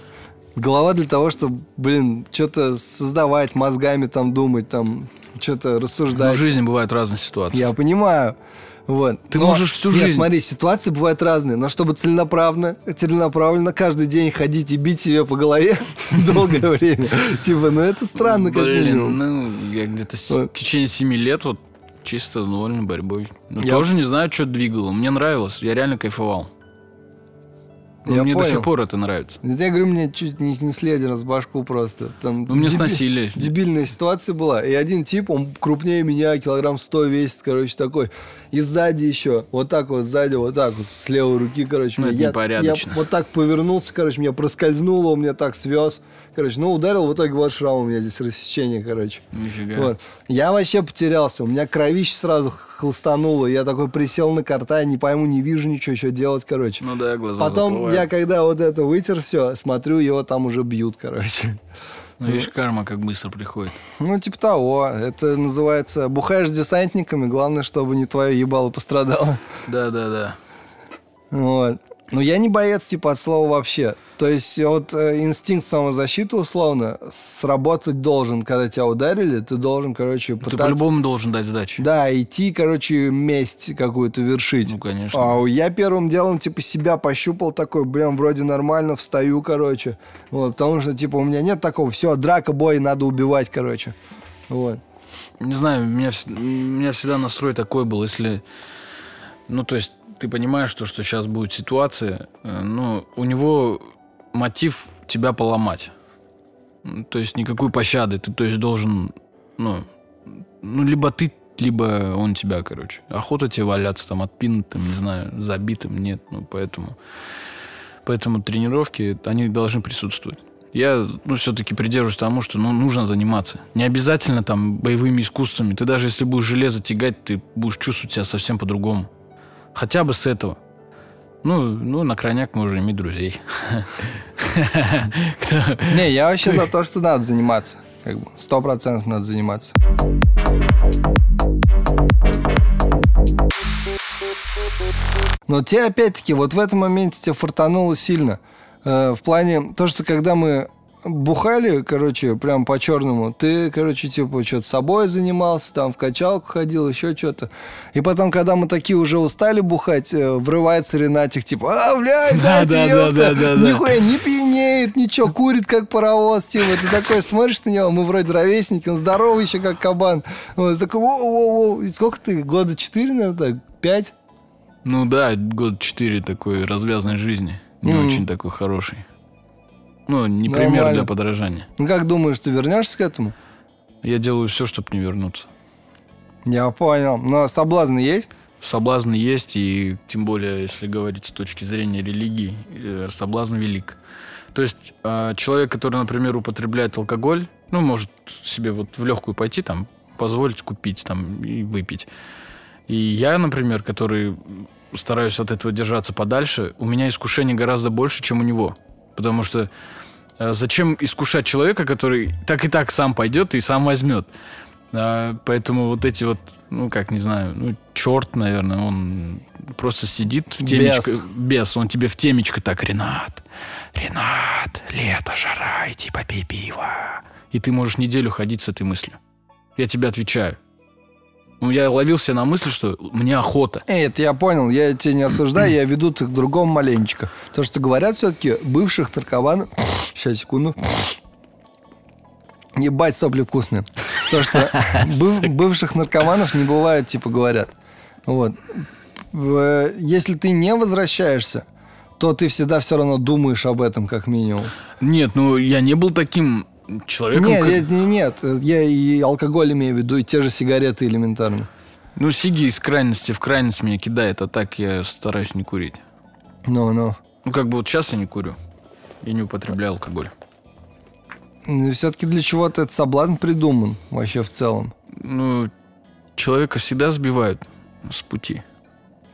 Голова для того, чтобы, блин, что-то создавать, мозгами там думать, там, что-то Ну, рассуждать. в жизни бывают разные ситуации. Я понимаю. Вот. Ты Но- можешь всю Нет, жизнь- смотри, ситуации бывают разные, но чтобы целенаправленно, целенаправленно каждый день ходить и бить себе по голове долгое время, типа, ну это странно, как минимум. ну, я где-то в течение 7 лет вот чисто довольно борьбой. Ну, Я- тоже не знаю, что двигало. Мне нравилось, я реально кайфовал. Ну, Я мне до понял. сих пор это нравится. Это я говорю, мне чуть не снесли один раз башку просто. Там Ну, мне деби- сносили. Дебильная ситуация была. И один тип, он крупнее меня, килограмм 100 весит, короче, такой. И сзади еще, вот так вот, сзади, вот так вот, с левой руки, короче. Ну, это я, непорядочно. я вот так повернулся, короче, меня проскользнуло, он меня так свез. Короче, ну, ударил, в итоге вот шрам у меня здесь рассечение, короче. Нифига. Вот. Я вообще потерялся. У меня кровище сразу хлыстануло. Я такой присел на карта, не пойму, не вижу ничего, что делать, короче. Ну да, глаза Потом заплывают. я, когда вот это вытер все, смотрю, его там уже бьют, короче. Ну, видишь, карма как быстро приходит. Ну, типа того. Это называется бухаешь с десантниками, главное, чтобы не твое ебало пострадало. Да-да-да. Вот. Но я не боец, типа, от слова вообще. То есть, вот э, инстинкт самозащиты, условно, сработать должен, когда тебя ударили, ты должен, короче, Ты пытаться... по-любому должен дать сдачи. Да, идти, короче, месть какую-то вершить. Ну, конечно. А я первым делом, типа, себя пощупал такой, блин, вроде нормально, встаю, короче. Вот, потому что, типа, у меня нет такого, все, драка, бой, надо убивать, короче. Вот. Не знаю, у меня, у меня всегда настрой такой был, если... Ну, то есть, ты понимаешь, что, что сейчас будет ситуация, э, ну, у него мотив тебя поломать. То есть, никакой пощады. Ты, то есть, должен, ну, ну, либо ты, либо он тебя, короче. Охота тебе валяться там отпинутым, не знаю, забитым, нет. Ну, поэтому... Поэтому тренировки, они должны присутствовать. Я, ну, все-таки придерживаюсь тому, что, ну, нужно заниматься. Не обязательно там боевыми искусствами. Ты даже если будешь железо тягать, ты будешь чувствовать себя совсем по-другому. Хотя бы с этого. Ну, ну, на крайняк можно иметь друзей. Не, я вообще за то, что надо заниматься. Как бы, сто процентов надо заниматься. Но тебе, опять-таки, вот в этом моменте тебе фартануло сильно. Э, в плане, то, что когда мы бухали, короче, прям по-черному, ты, короче, типа, что-то собой занимался, там, в качалку ходил, еще что-то. И потом, когда мы такие уже устали бухать, э, врывается Ренатик, типа, а, блядь, Да, да, да, да, да. нихуя не пьянеет, ничего, курит, как паровоз, типа, ты такой смотришь на него, мы вроде ровесники, он здоровый еще, как кабан. Вот, такой, воу-воу-воу, И сколько ты, года четыре, наверное, так, пять? Ну да, год четыре такой развязанной жизни. Не Мгм. очень такой хороший. Ну, не пример Нормально. для подражания. Ну, как думаешь, ты вернешься к этому? Я делаю все, чтобы не вернуться. Я понял. Но соблазны есть? Соблазн есть, и тем более, если говорить с точки зрения религии, э, соблазн велик. То есть э, человек, который, например, употребляет алкоголь, ну, может себе вот в легкую пойти, там, позволить купить там и выпить. И я, например, который стараюсь от этого держаться подальше, у меня искушений гораздо больше, чем у него. Потому что э, зачем искушать человека, который так и так сам пойдет и сам возьмет? А, поэтому вот эти вот, ну, как, не знаю, ну, черт, наверное, он просто сидит в темечко. Бес. Бес. он тебе в темечко так, Ренат, Ренат, лето, жара, иди попей пиво. И ты можешь неделю ходить с этой мыслью. Я тебе отвечаю. Ну, я ловил себя на мысли, что мне охота. Это я понял, я тебя не осуждаю, я веду к другому маленечко. То, что говорят все-таки бывших наркоманов... Сейчас, секунду. Ебать, сопли вкусные. То, что быв- бывших наркоманов не бывает, типа, говорят. Вот. Если ты не возвращаешься, то ты всегда все равно думаешь об этом, как минимум. Нет, ну я не был таким человеком. Нет, нет, нет, я и алкоголь имею в виду, и те же сигареты элементарно. Ну, сиги из крайности в крайность меня кидает, а так я стараюсь не курить. Ну-ну. Ну, как бы вот сейчас я не курю. Я не употребляю алкоголь. Все-таки для чего-то этот соблазн придуман вообще в целом. Ну, человека всегда сбивают с пути.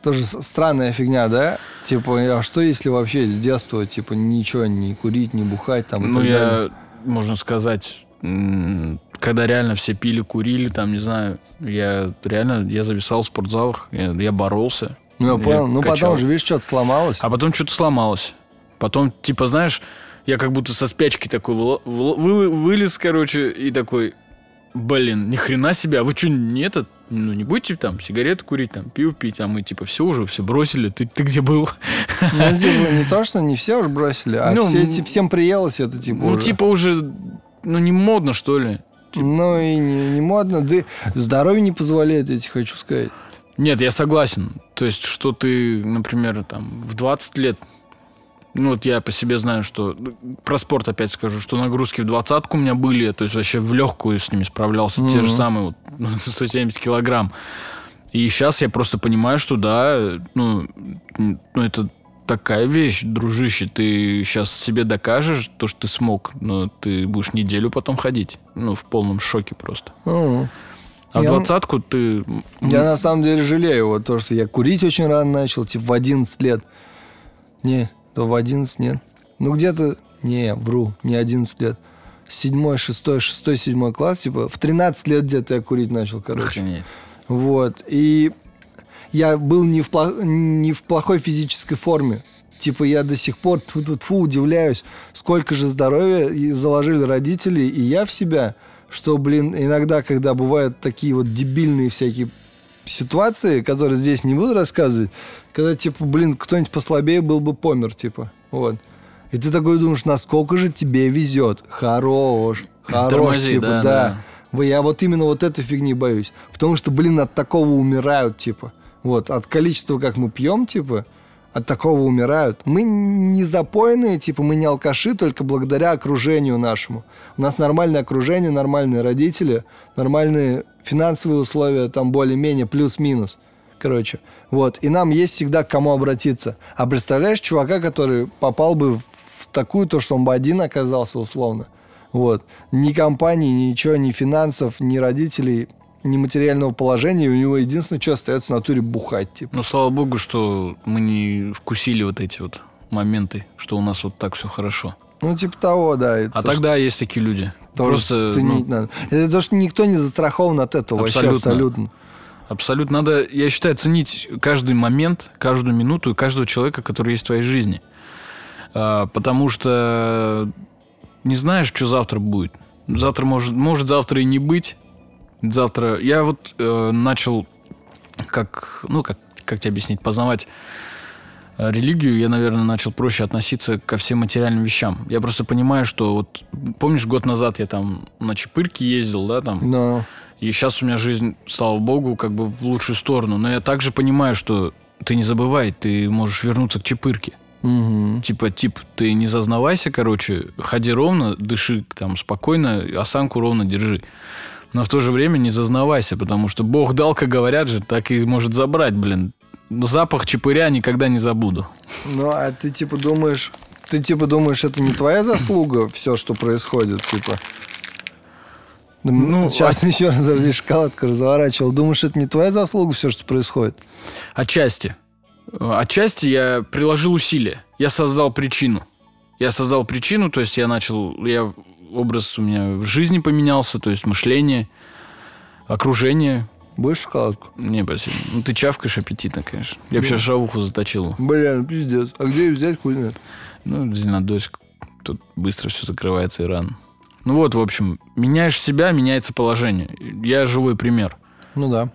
Тоже странная фигня, да? Типа, а что если вообще с детства, типа, ничего не курить, не бухать там и ну, так я, далее? Можно сказать, когда реально все пили, курили, там, не знаю, я реально, я зависал в спортзалах, я, я боролся. Ну, я я понял. Ну, качал. потом же, видишь, что-то сломалось. А потом что-то сломалось. Потом, типа, знаешь, я как будто со спячки такой выл- выл- вы- вылез, короче, и такой, блин, ни хрена себе, а вы что, не этот, ну, не будете там сигареты курить, там, пиво пить, а мы, типа, все уже, все бросили, ты, ты где был? Ну, типа, не то, что не все уж бросили, а Ну, все, м, ти- всем приелось это, типа, Ну, уже. типа, уже, ну, не модно, что ли? Ну, и не, не модно. Да здоровье не позволяет, я тебе хочу сказать. Нет, я согласен. То есть, что ты, например, там, в 20 лет, ну, вот я по себе знаю, что... ну, Про спорт опять скажу, что нагрузки в двадцатку у меня были, то есть вообще в легкую с ними справлялся, те же самые, вот, ну, 170 килограмм. И сейчас я просто понимаю, что да, ну, ну, это такая вещь, дружище, ты сейчас себе докажешь то, что ты смог, но ты будешь неделю потом ходить, ну, в полном шоке просто. Ну, А Я- двадцатку ты... Я на самом деле жалею вот то, что я курить очень рано начал, типа в 11 лет. Не, то в 11 нет. Ну где-то, не, вру, не 11 лет. седьмой, шестой, шестой, седьмой класс, типа, в 13 лет где-то я курить начал, короче. Охренеть. Вот. И я был не в, плох- не в плохой физической форме. Типа я до сих пор тьфу -тьфу -тьфу, удивляюсь, сколько же здоровья заложили родители и я в себя, что, блин, иногда, когда бывают такие вот дебильные всякие ситуации, которые здесь не буду рассказывать, когда, типа, блин, кто-нибудь послабее был бы помер, типа, вот. И ты такой думаешь, насколько же тебе везет. Хорош, хорош, Тормози, типа, да, да. да. Я вот именно вот этой фигни боюсь. Потому что, блин, от такого умирают, типа. Вот, от количества, как мы пьем, типа, от такого умирают. Мы не запойные, типа, мы не алкаши, только благодаря окружению нашему. У нас нормальное окружение, нормальные родители, нормальные финансовые условия, там более-менее плюс-минус. Короче, вот. И нам есть всегда к кому обратиться. А представляешь, чувака, который попал бы в такую, то, что он бы один оказался условно. Вот. Ни компании, ничего, ни финансов, ни родителей, ни материального положения. И у него единственное, что остается в натуре бухать, типа. Ну, слава богу, что мы не вкусили вот эти вот моменты, что у нас вот так все хорошо. Ну, типа того, да. А то, тогда есть такие люди. что тоже Просто ценить ну, надо. Это то, что никто не застрахован от этого вообще Абсолютно. Абсолютно. надо, я считаю, ценить каждый момент, каждую минуту и каждого человека, который есть в твоей жизни. А, потому что не знаешь, что завтра будет. Завтра может, может завтра и не быть. Завтра я вот э, начал как, ну как, как тебе объяснить, познавать э, религию, я, наверное, начал проще относиться ко всем материальным вещам. Я просто понимаю, что вот помнишь, год назад я там на Чепырке ездил, да, там, Но и сейчас у меня жизнь, слава богу, как бы в лучшую сторону. Но я также понимаю, что ты не забывай, ты можешь вернуться к чепырке. Мгм. Типа, тип, ты не зазнавайся, короче, ходи ровно, дыши там спокойно, осанку ровно держи. Но в то же время не зазнавайся, потому что Бог дал, как говорят же, так и может забрать, блин. Запах чепыря никогда не забуду. Ну, а ты типа думаешь, ты типа думаешь, это не твоя заслуга, все, что происходит, типа. Ну, Ну, сейчас еще раз здесь шоколадка разворачивал. Думаешь, это не твоя заслуга, все, что происходит? Отчасти. Отчасти я приложил усилия. Я создал причину. Я создал причину, то есть я начал, я образ у меня в жизни поменялся, то есть мышление, окружение. Будешь шоколадку? Не, спасибо. Ну, ты чавкаешь аппетитно, конечно. Я вообще шавуху заточил. Блин, пиздец. А где ее взять, хуй знает? Ну, зеленодольск. Тут быстро все закрывается и рано. Ну вот, в общем, меняешь себя, меняется положение. Я живой пример. Ну да.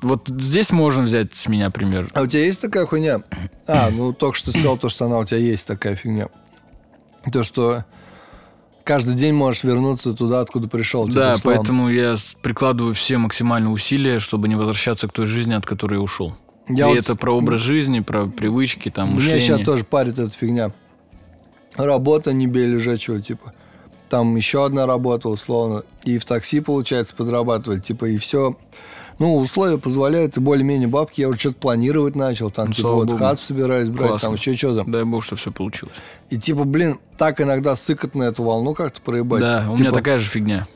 Вот здесь можно взять с меня пример. А у тебя есть такая хуйня? А, ну только что ты сказал то, что она у тебя есть такая фигня. То, что каждый день можешь вернуться туда, откуда пришел. типа, Да, поэтому я прикладываю все максимальные усилия, чтобы не возвращаться к той жизни, от которой я ушел. Я И вот- это про образ жизни, про привычки, там, Меня мышление. сейчас тоже парит эта фигня. Работа не бей лежачего, типа. Там еще одна работа, условно. И в такси, получается, подрабатывать. Типа, и все. Ну, условия позволяют, и более-менее бабки. Я уже что-то планировать начал. Там, Ну, типа, вот богу. хату собираюсь брать, Классно. там еще что-то. Дай бог, что все получилось. И, типа, блин, так иногда сыкот на эту волну как-то проебать. Да, у Типа, меня такая же фигня.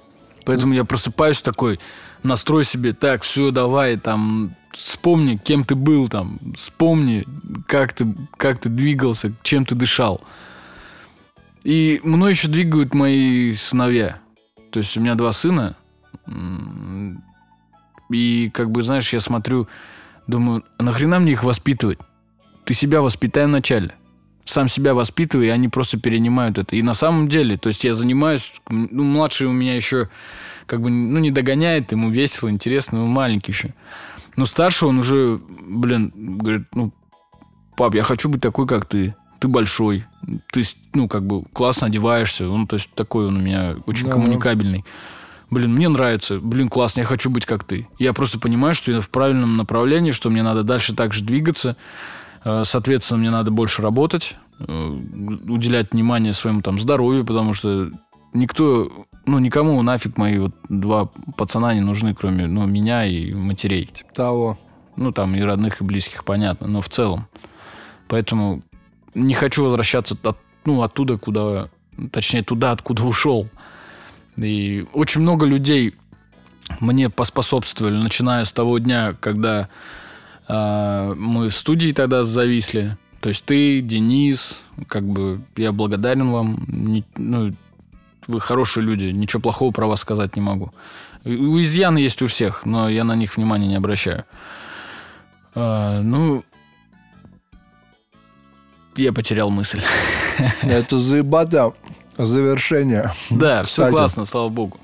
Поэтому я просыпаюсь такой, настрой себе, так, все, давай, там, вспомни, кем ты был, там, вспомни, как ты, как ты двигался, чем ты дышал. И мной еще двигают мои сыновья. То есть у меня два сына. И, как бы, знаешь, я смотрю, думаю, нахрена мне их воспитывать? Ты себя воспитай вначале. Сам себя воспитывай, и они просто перенимают это. И на самом деле, то есть я занимаюсь, ну, младший у меня еще как бы, ну, не догоняет, ему весело, интересно, он маленький еще. Но старший он уже, блин, говорит, ну, пап, я хочу быть такой, как ты. Ты большой, ты, ну, как бы классно одеваешься. Он, то есть, такой он у меня очень Да. коммуникабельный. Блин, мне нравится, блин, классно, я хочу быть как ты. Я просто понимаю, что я в правильном направлении, что мне надо дальше так же двигаться. Э, Соответственно, мне надо больше работать, э, уделять внимание своему там здоровью, потому что никто, ну, никому нафиг мои вот два пацана не нужны, кроме, ну, меня и матерей. Того. Ну, там и родных, и близких, понятно, но в целом. Поэтому не хочу возвращаться от, ну, оттуда, куда... Точнее, туда, откуда ушел. И очень много людей мне поспособствовали, начиная с того дня, когда а, мы в студии тогда зависли. То есть ты, Денис, как бы я благодарен вам. Не- ну, вы хорошие люди, ничего плохого про вас сказать не могу. У изъяны есть у всех, но я на них внимания не обращаю. А, ну, я потерял мысль. Это заебато завершение. Да, все Кстати. классно, слава богу.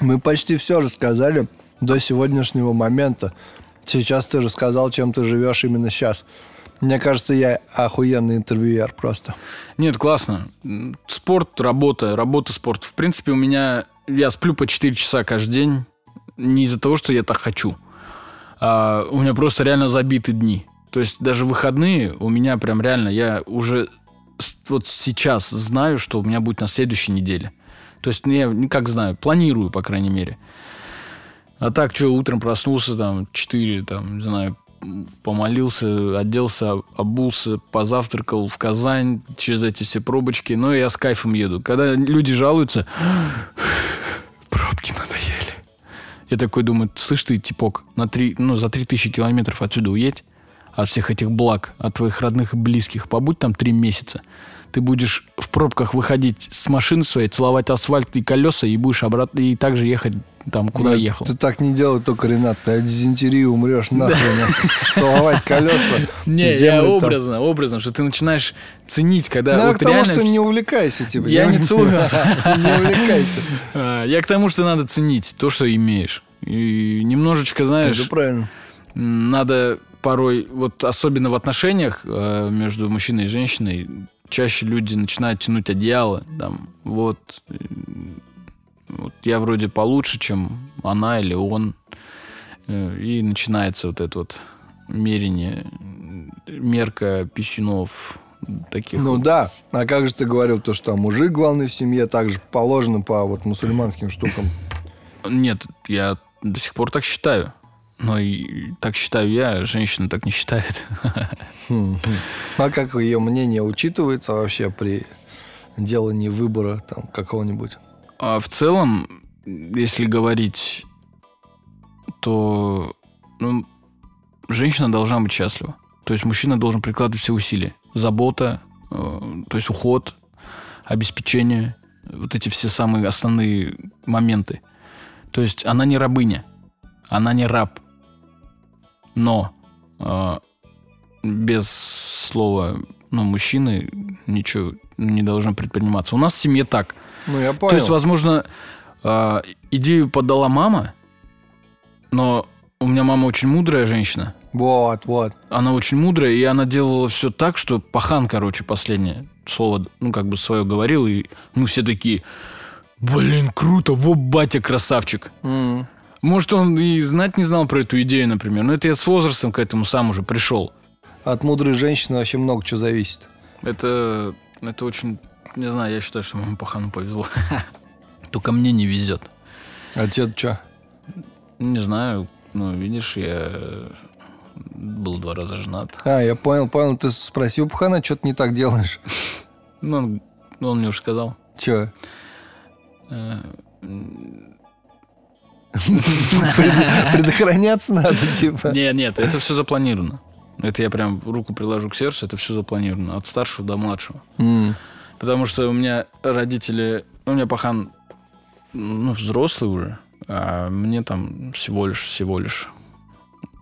Мы почти все рассказали до сегодняшнего момента. Сейчас ты рассказал, чем ты живешь именно сейчас. Мне кажется, я охуенный интервьюер просто. Нет, классно. Спорт, работа, работа, спорт. В принципе, у меня... Я сплю по 4 часа каждый день. Не из-за того, что я так хочу. А у меня просто реально забиты дни. То есть даже выходные у меня прям реально... Я уже вот сейчас знаю, что у меня будет на следующей неделе. То есть я не как знаю, планирую, по крайней мере. А так, что, утром проснулся, там, 4, там, не знаю, помолился, оделся, обулся, позавтракал в Казань через эти все пробочки. Но я с кайфом еду. Когда люди жалуются, пробки надоели. Я такой думаю, слышь ты, типок, на три, ну, за 3000 километров отсюда уедь, от всех этих благ, от твоих родных и близких, побудь там три месяца. Ты будешь в пробках выходить с машины своей, целовать асфальт и колеса, и будешь обратно, и также ехать там, куда Нет, ехал. Ты так не делай только, Ренат. Ты от дизентерии умрешь нахрен. Целовать колеса. Не, я образно, образно, что ты начинаешь ценить, когда Ну, к тому, что не увлекайся, типа. Я не целую. Не увлекайся. А, Я к тому, что надо ценить то, что имеешь. И немножечко, знаешь, Это правильно. надо порой, вот особенно в отношениях э, между мужчиной и женщиной, чаще люди начинают тянуть одеяло, там, вот, э, вот я вроде получше, чем она или он, Э, и начинается вот это вот мерение, мерка писюнов, таких Ну да. А как же ты говорил, то, что мужик главный в семье, так же положено по вот мусульманским штукам. Нет, я до сих пор так считаю. Но и так считаю я, женщина так не считает. Хм, хм. А как ее мнение учитывается вообще при делании выбора там какого-нибудь? А в целом, если говорить, то ну, женщина должна быть счастлива. То есть мужчина должен прикладывать все усилия. Забота, э, то есть уход, обеспечение, вот эти все самые основные моменты. То есть она не рабыня, она не раб. Но э, без слова ну, мужчины ничего не должно предприниматься. У нас в семье так. Ну, я понял. То есть, возможно, а, идею подала мама, но у меня мама очень мудрая женщина. Вот, вот. Она очень мудрая, и она делала все так, что пахан, короче, последнее слово, ну, как бы свое говорил, и мы все такие, блин, круто, во, батя красавчик. М. Может, он и знать не знал про эту идею, например. Но это я с возрастом к этому сам уже пришел. От мудрой женщины вообще много чего зависит. Это, это очень, не знаю, я считаю, что моему пахану повезло. Только мне не везет. А тебе что? Не знаю, ну, видишь, я был два раза женат. А, я понял, понял. Ты спросил Пхана, что ты не так делаешь? Ну, он, он мне уже сказал. Че? Предохраняться надо, типа. Нет, нет, это все запланировано. Это я прям руку приложу к сердцу, это все запланировано. От старшего до младшего. Потому что у меня родители... ну, У меня пахан ну, взрослый уже, а мне там всего лишь, всего лишь.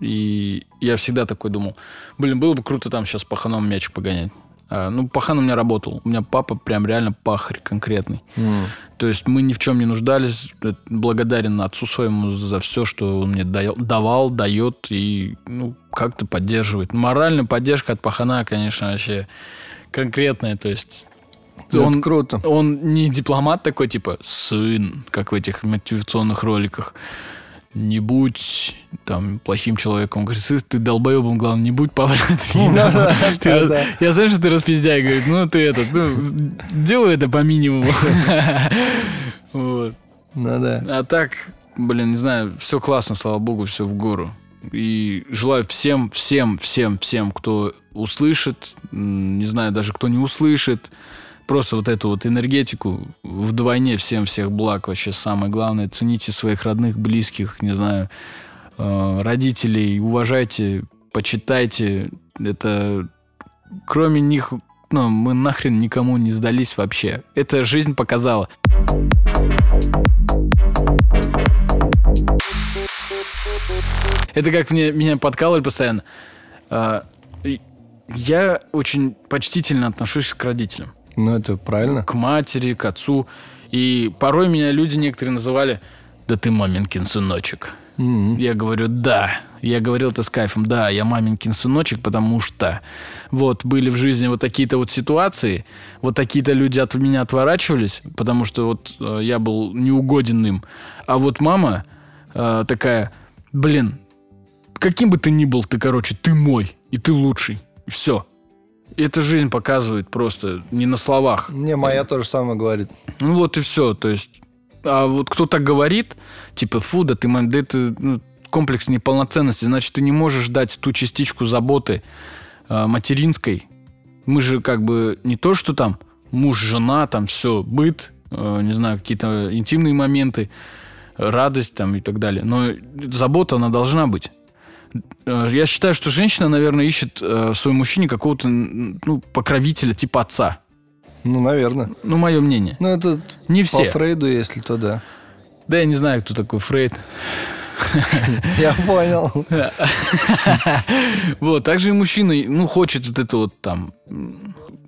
И я всегда такой думал, блин, было бы круто там сейчас паханом мячик погонять. А, ну, пахан у меня работал. У меня папа прям реально пахарь конкретный. М. То есть мы ни в чем не нуждались. Э, Благодарен отцу своему за все, что он мне давал, дает и ну, как-то поддерживает. Моральная поддержка от пахана, конечно, вообще конкретная. То есть Это он, круто. он не дипломат такой, типа, сын, как в этих мотивационных роликах. Не будь там плохим человеком. Он говорит, «Сын, ты долбоебом, главное, не будь поворотом. Да. Я знаю, что ты распиздяй, говорит, ну ты этот, ну, делай это по минимуму. Вот. Ну да. А так, блин, не знаю, все классно, слава богу, все в гору. И желаю всем, всем, всем, всем, кто услышит, не знаю, даже кто не услышит, просто вот эту вот энергетику вдвойне всем всех благ вообще самое главное. Цените своих родных, близких, не знаю, э, родителей, уважайте, почитайте. Это кроме них, ну, мы нахрен никому не сдались вообще. Это жизнь показала. Это как мне, меня подкалывали постоянно. И Я очень почтительно отношусь к родителям. Ну, это правильно. К матери, к отцу. И порой меня люди некоторые называли «Да ты маменькин сыночек». Мгм. Я говорю, да. Я говорил это с кайфом, да, я маменькин сыночек, потому что вот были в жизни вот такие-то вот ситуации, вот такие-то люди от меня отворачивались, потому что вот э, я был неугоден им. А вот мама э, такая, блин, каким бы ты ни был, ты, короче, ты мой, и ты лучший. Все. Это жизнь показывает просто, не на словах. Мне моя то же самое говорит. Ну вот и все. То есть, а вот кто так говорит, типа, фу, да ты, да это ну, комплекс неполноценности, значит, ты не можешь дать ту частичку заботы а, материнской. Мы же как бы не то, что там муж, жена, там все, быт, э, не знаю, какие-то интимные моменты, радость там и так далее. Но забота, она должна быть. Э, Я считаю, что женщина, наверное, ищет э, в своем мужчине какого-то ну, покровителя типа отца. Ну, наверное. Ну, мое мнение. Ну, это Не по все. Фрейду, если то да. Да, я не знаю, кто такой Фрейд. Я понял. Вот, также и мужчина, ну, хочет вот это вот там.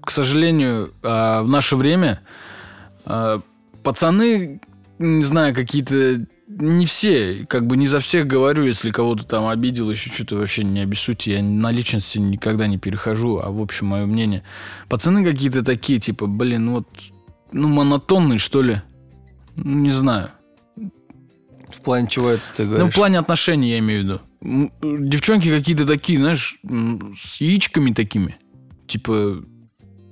К сожалению, а, в наше время пацаны, не знаю, какие-то не все, как бы не за всех говорю, если кого-то там обидел, еще что-то вообще не обессудьте, я на личности никогда не перехожу, а в общем мое мнение. Пацаны какие-то такие, типа, блин, ну вот, ну монотонные, что ли, Ну, не знаю. В плане чего это ты Ну, говоришь? в плане отношений я имею в виду. Девчонки какие-то такие, знаешь, с яичками такими. Типа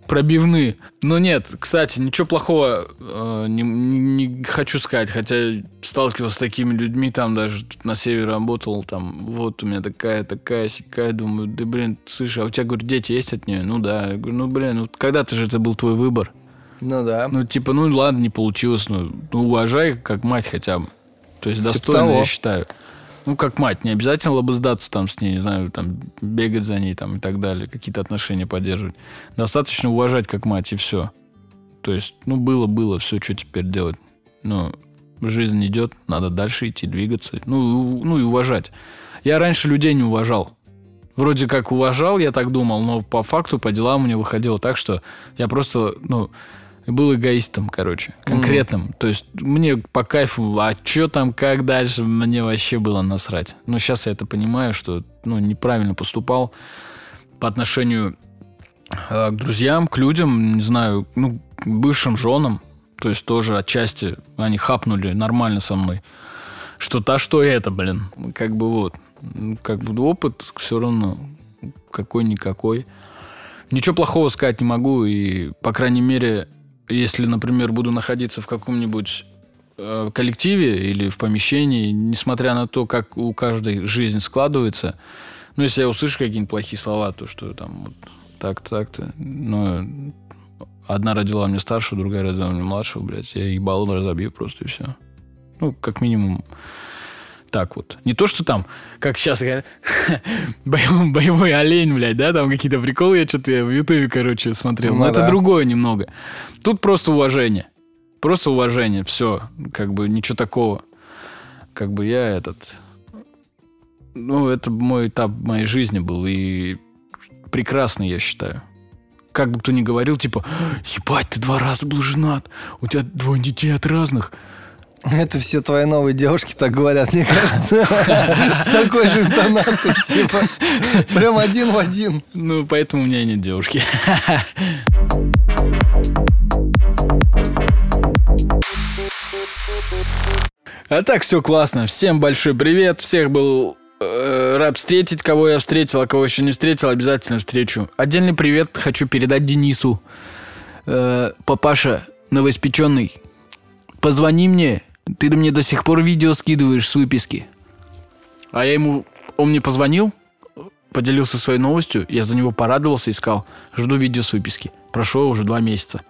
пробивные. Но нет, кстати, ничего плохого э, не, не- хочу сказать, хотя сталкивался с такими людьми, там даже тут на севере работал, там, вот у меня такая, такая, сякая, думаю, да блин, слышь, а у тебя, говорю, дети есть от нее? Ну да, я говорю, ну блин, ну когда-то же это был твой выбор. Ну да. Ну, типа, ну ладно, не получилось, ну, ну, уважай как мать хотя бы. То есть достойно, того. я считаю. Ну, как мать, не обязательно лобыздаться там с ней, не знаю, там, бегать за ней там и так далее, какие-то отношения поддерживать. Достаточно уважать как мать, и все. То есть, ну, было-было, все, что теперь делать. Ну, жизнь идет, надо дальше идти, двигаться. Ну, ну и уважать. Я раньше людей не уважал. Вроде как уважал, я так думал, но по факту, по делам у меня выходило так, что я просто, ну, был эгоистом, короче, конкретным. То есть мне по кайфу, а что там, как дальше, мне вообще было насрать. Но сейчас я это понимаю, что, ну, неправильно поступал по отношению э, к друзьям, к людям, не знаю, ну, бывшим женам. То есть тоже отчасти они хапнули нормально со мной. Что то, что это, блин. Как бы вот. Ну, Как бы опыт все равно какой-никакой. Ничего плохого сказать не могу. И, по крайней мере, если, например, буду находиться в каком-нибудь э, коллективе или в помещении, несмотря на то, как у каждой жизнь складывается, ну, если я услышу какие-нибудь плохие слова, то что там вот так-то, так-то, ну, одна родила мне старшую, другая родила мне младшего, блядь, я ебалу разобью просто и все. Ну, как минимум, так вот. Не то, что там, как сейчас говорят, боевой, боевой олень, блядь, да, там какие-то приколы, я что-то в Ютубе, короче, смотрел. Но Ну это да. другое немного. Тут просто уважение. Просто уважение, все. Как бы ничего такого. Как бы я этот... Ну, это мой этап в моей жизни был, и прекрасный, я считаю. Как бы кто ни говорил, типа, ебать, ты два раза был женат, у тебя двое детей от разных. Это все твои новые девушки так говорят, мне кажется. С такой же интонацией, типа. Прям один в один. Ну, поэтому у меня и нет девушки. А так все классно. Всем большой привет. Всех был э, рад встретить. Кого я встретил, а кого еще не встретил, обязательно встречу. Отдельный привет хочу передать Денису. Э, папаша новоиспеченный, позвони мне. Ты мне до сих пор видео скидываешь с выписки. А я ему... Он мне позвонил, поделился своей новостью, я за него порадовался и сказал, жду видео с выписки. Прошло уже два месяца.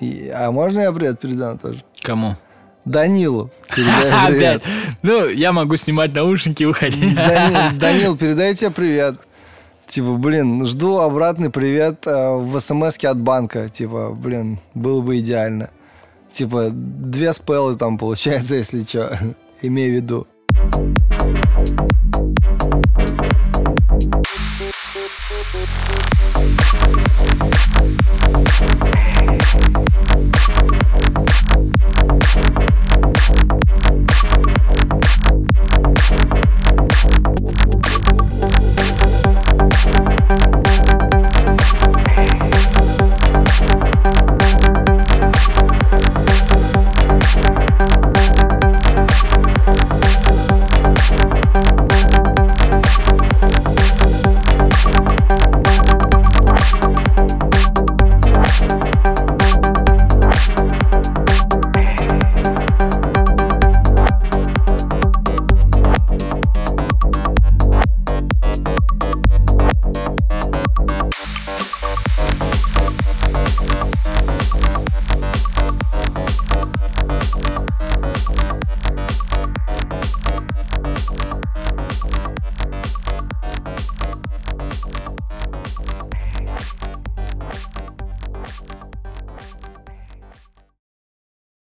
И- а можно я привет передам тоже? Кому? Данилу. Опять. Ну, я могу снимать наушники и уходить. Данил, Данил, передай тебе привет. Типа, блин, жду обратный привет э, в смс от банка. Типа, блин, было бы идеально. Типа, две спеллы там получается, если что. Имею в виду.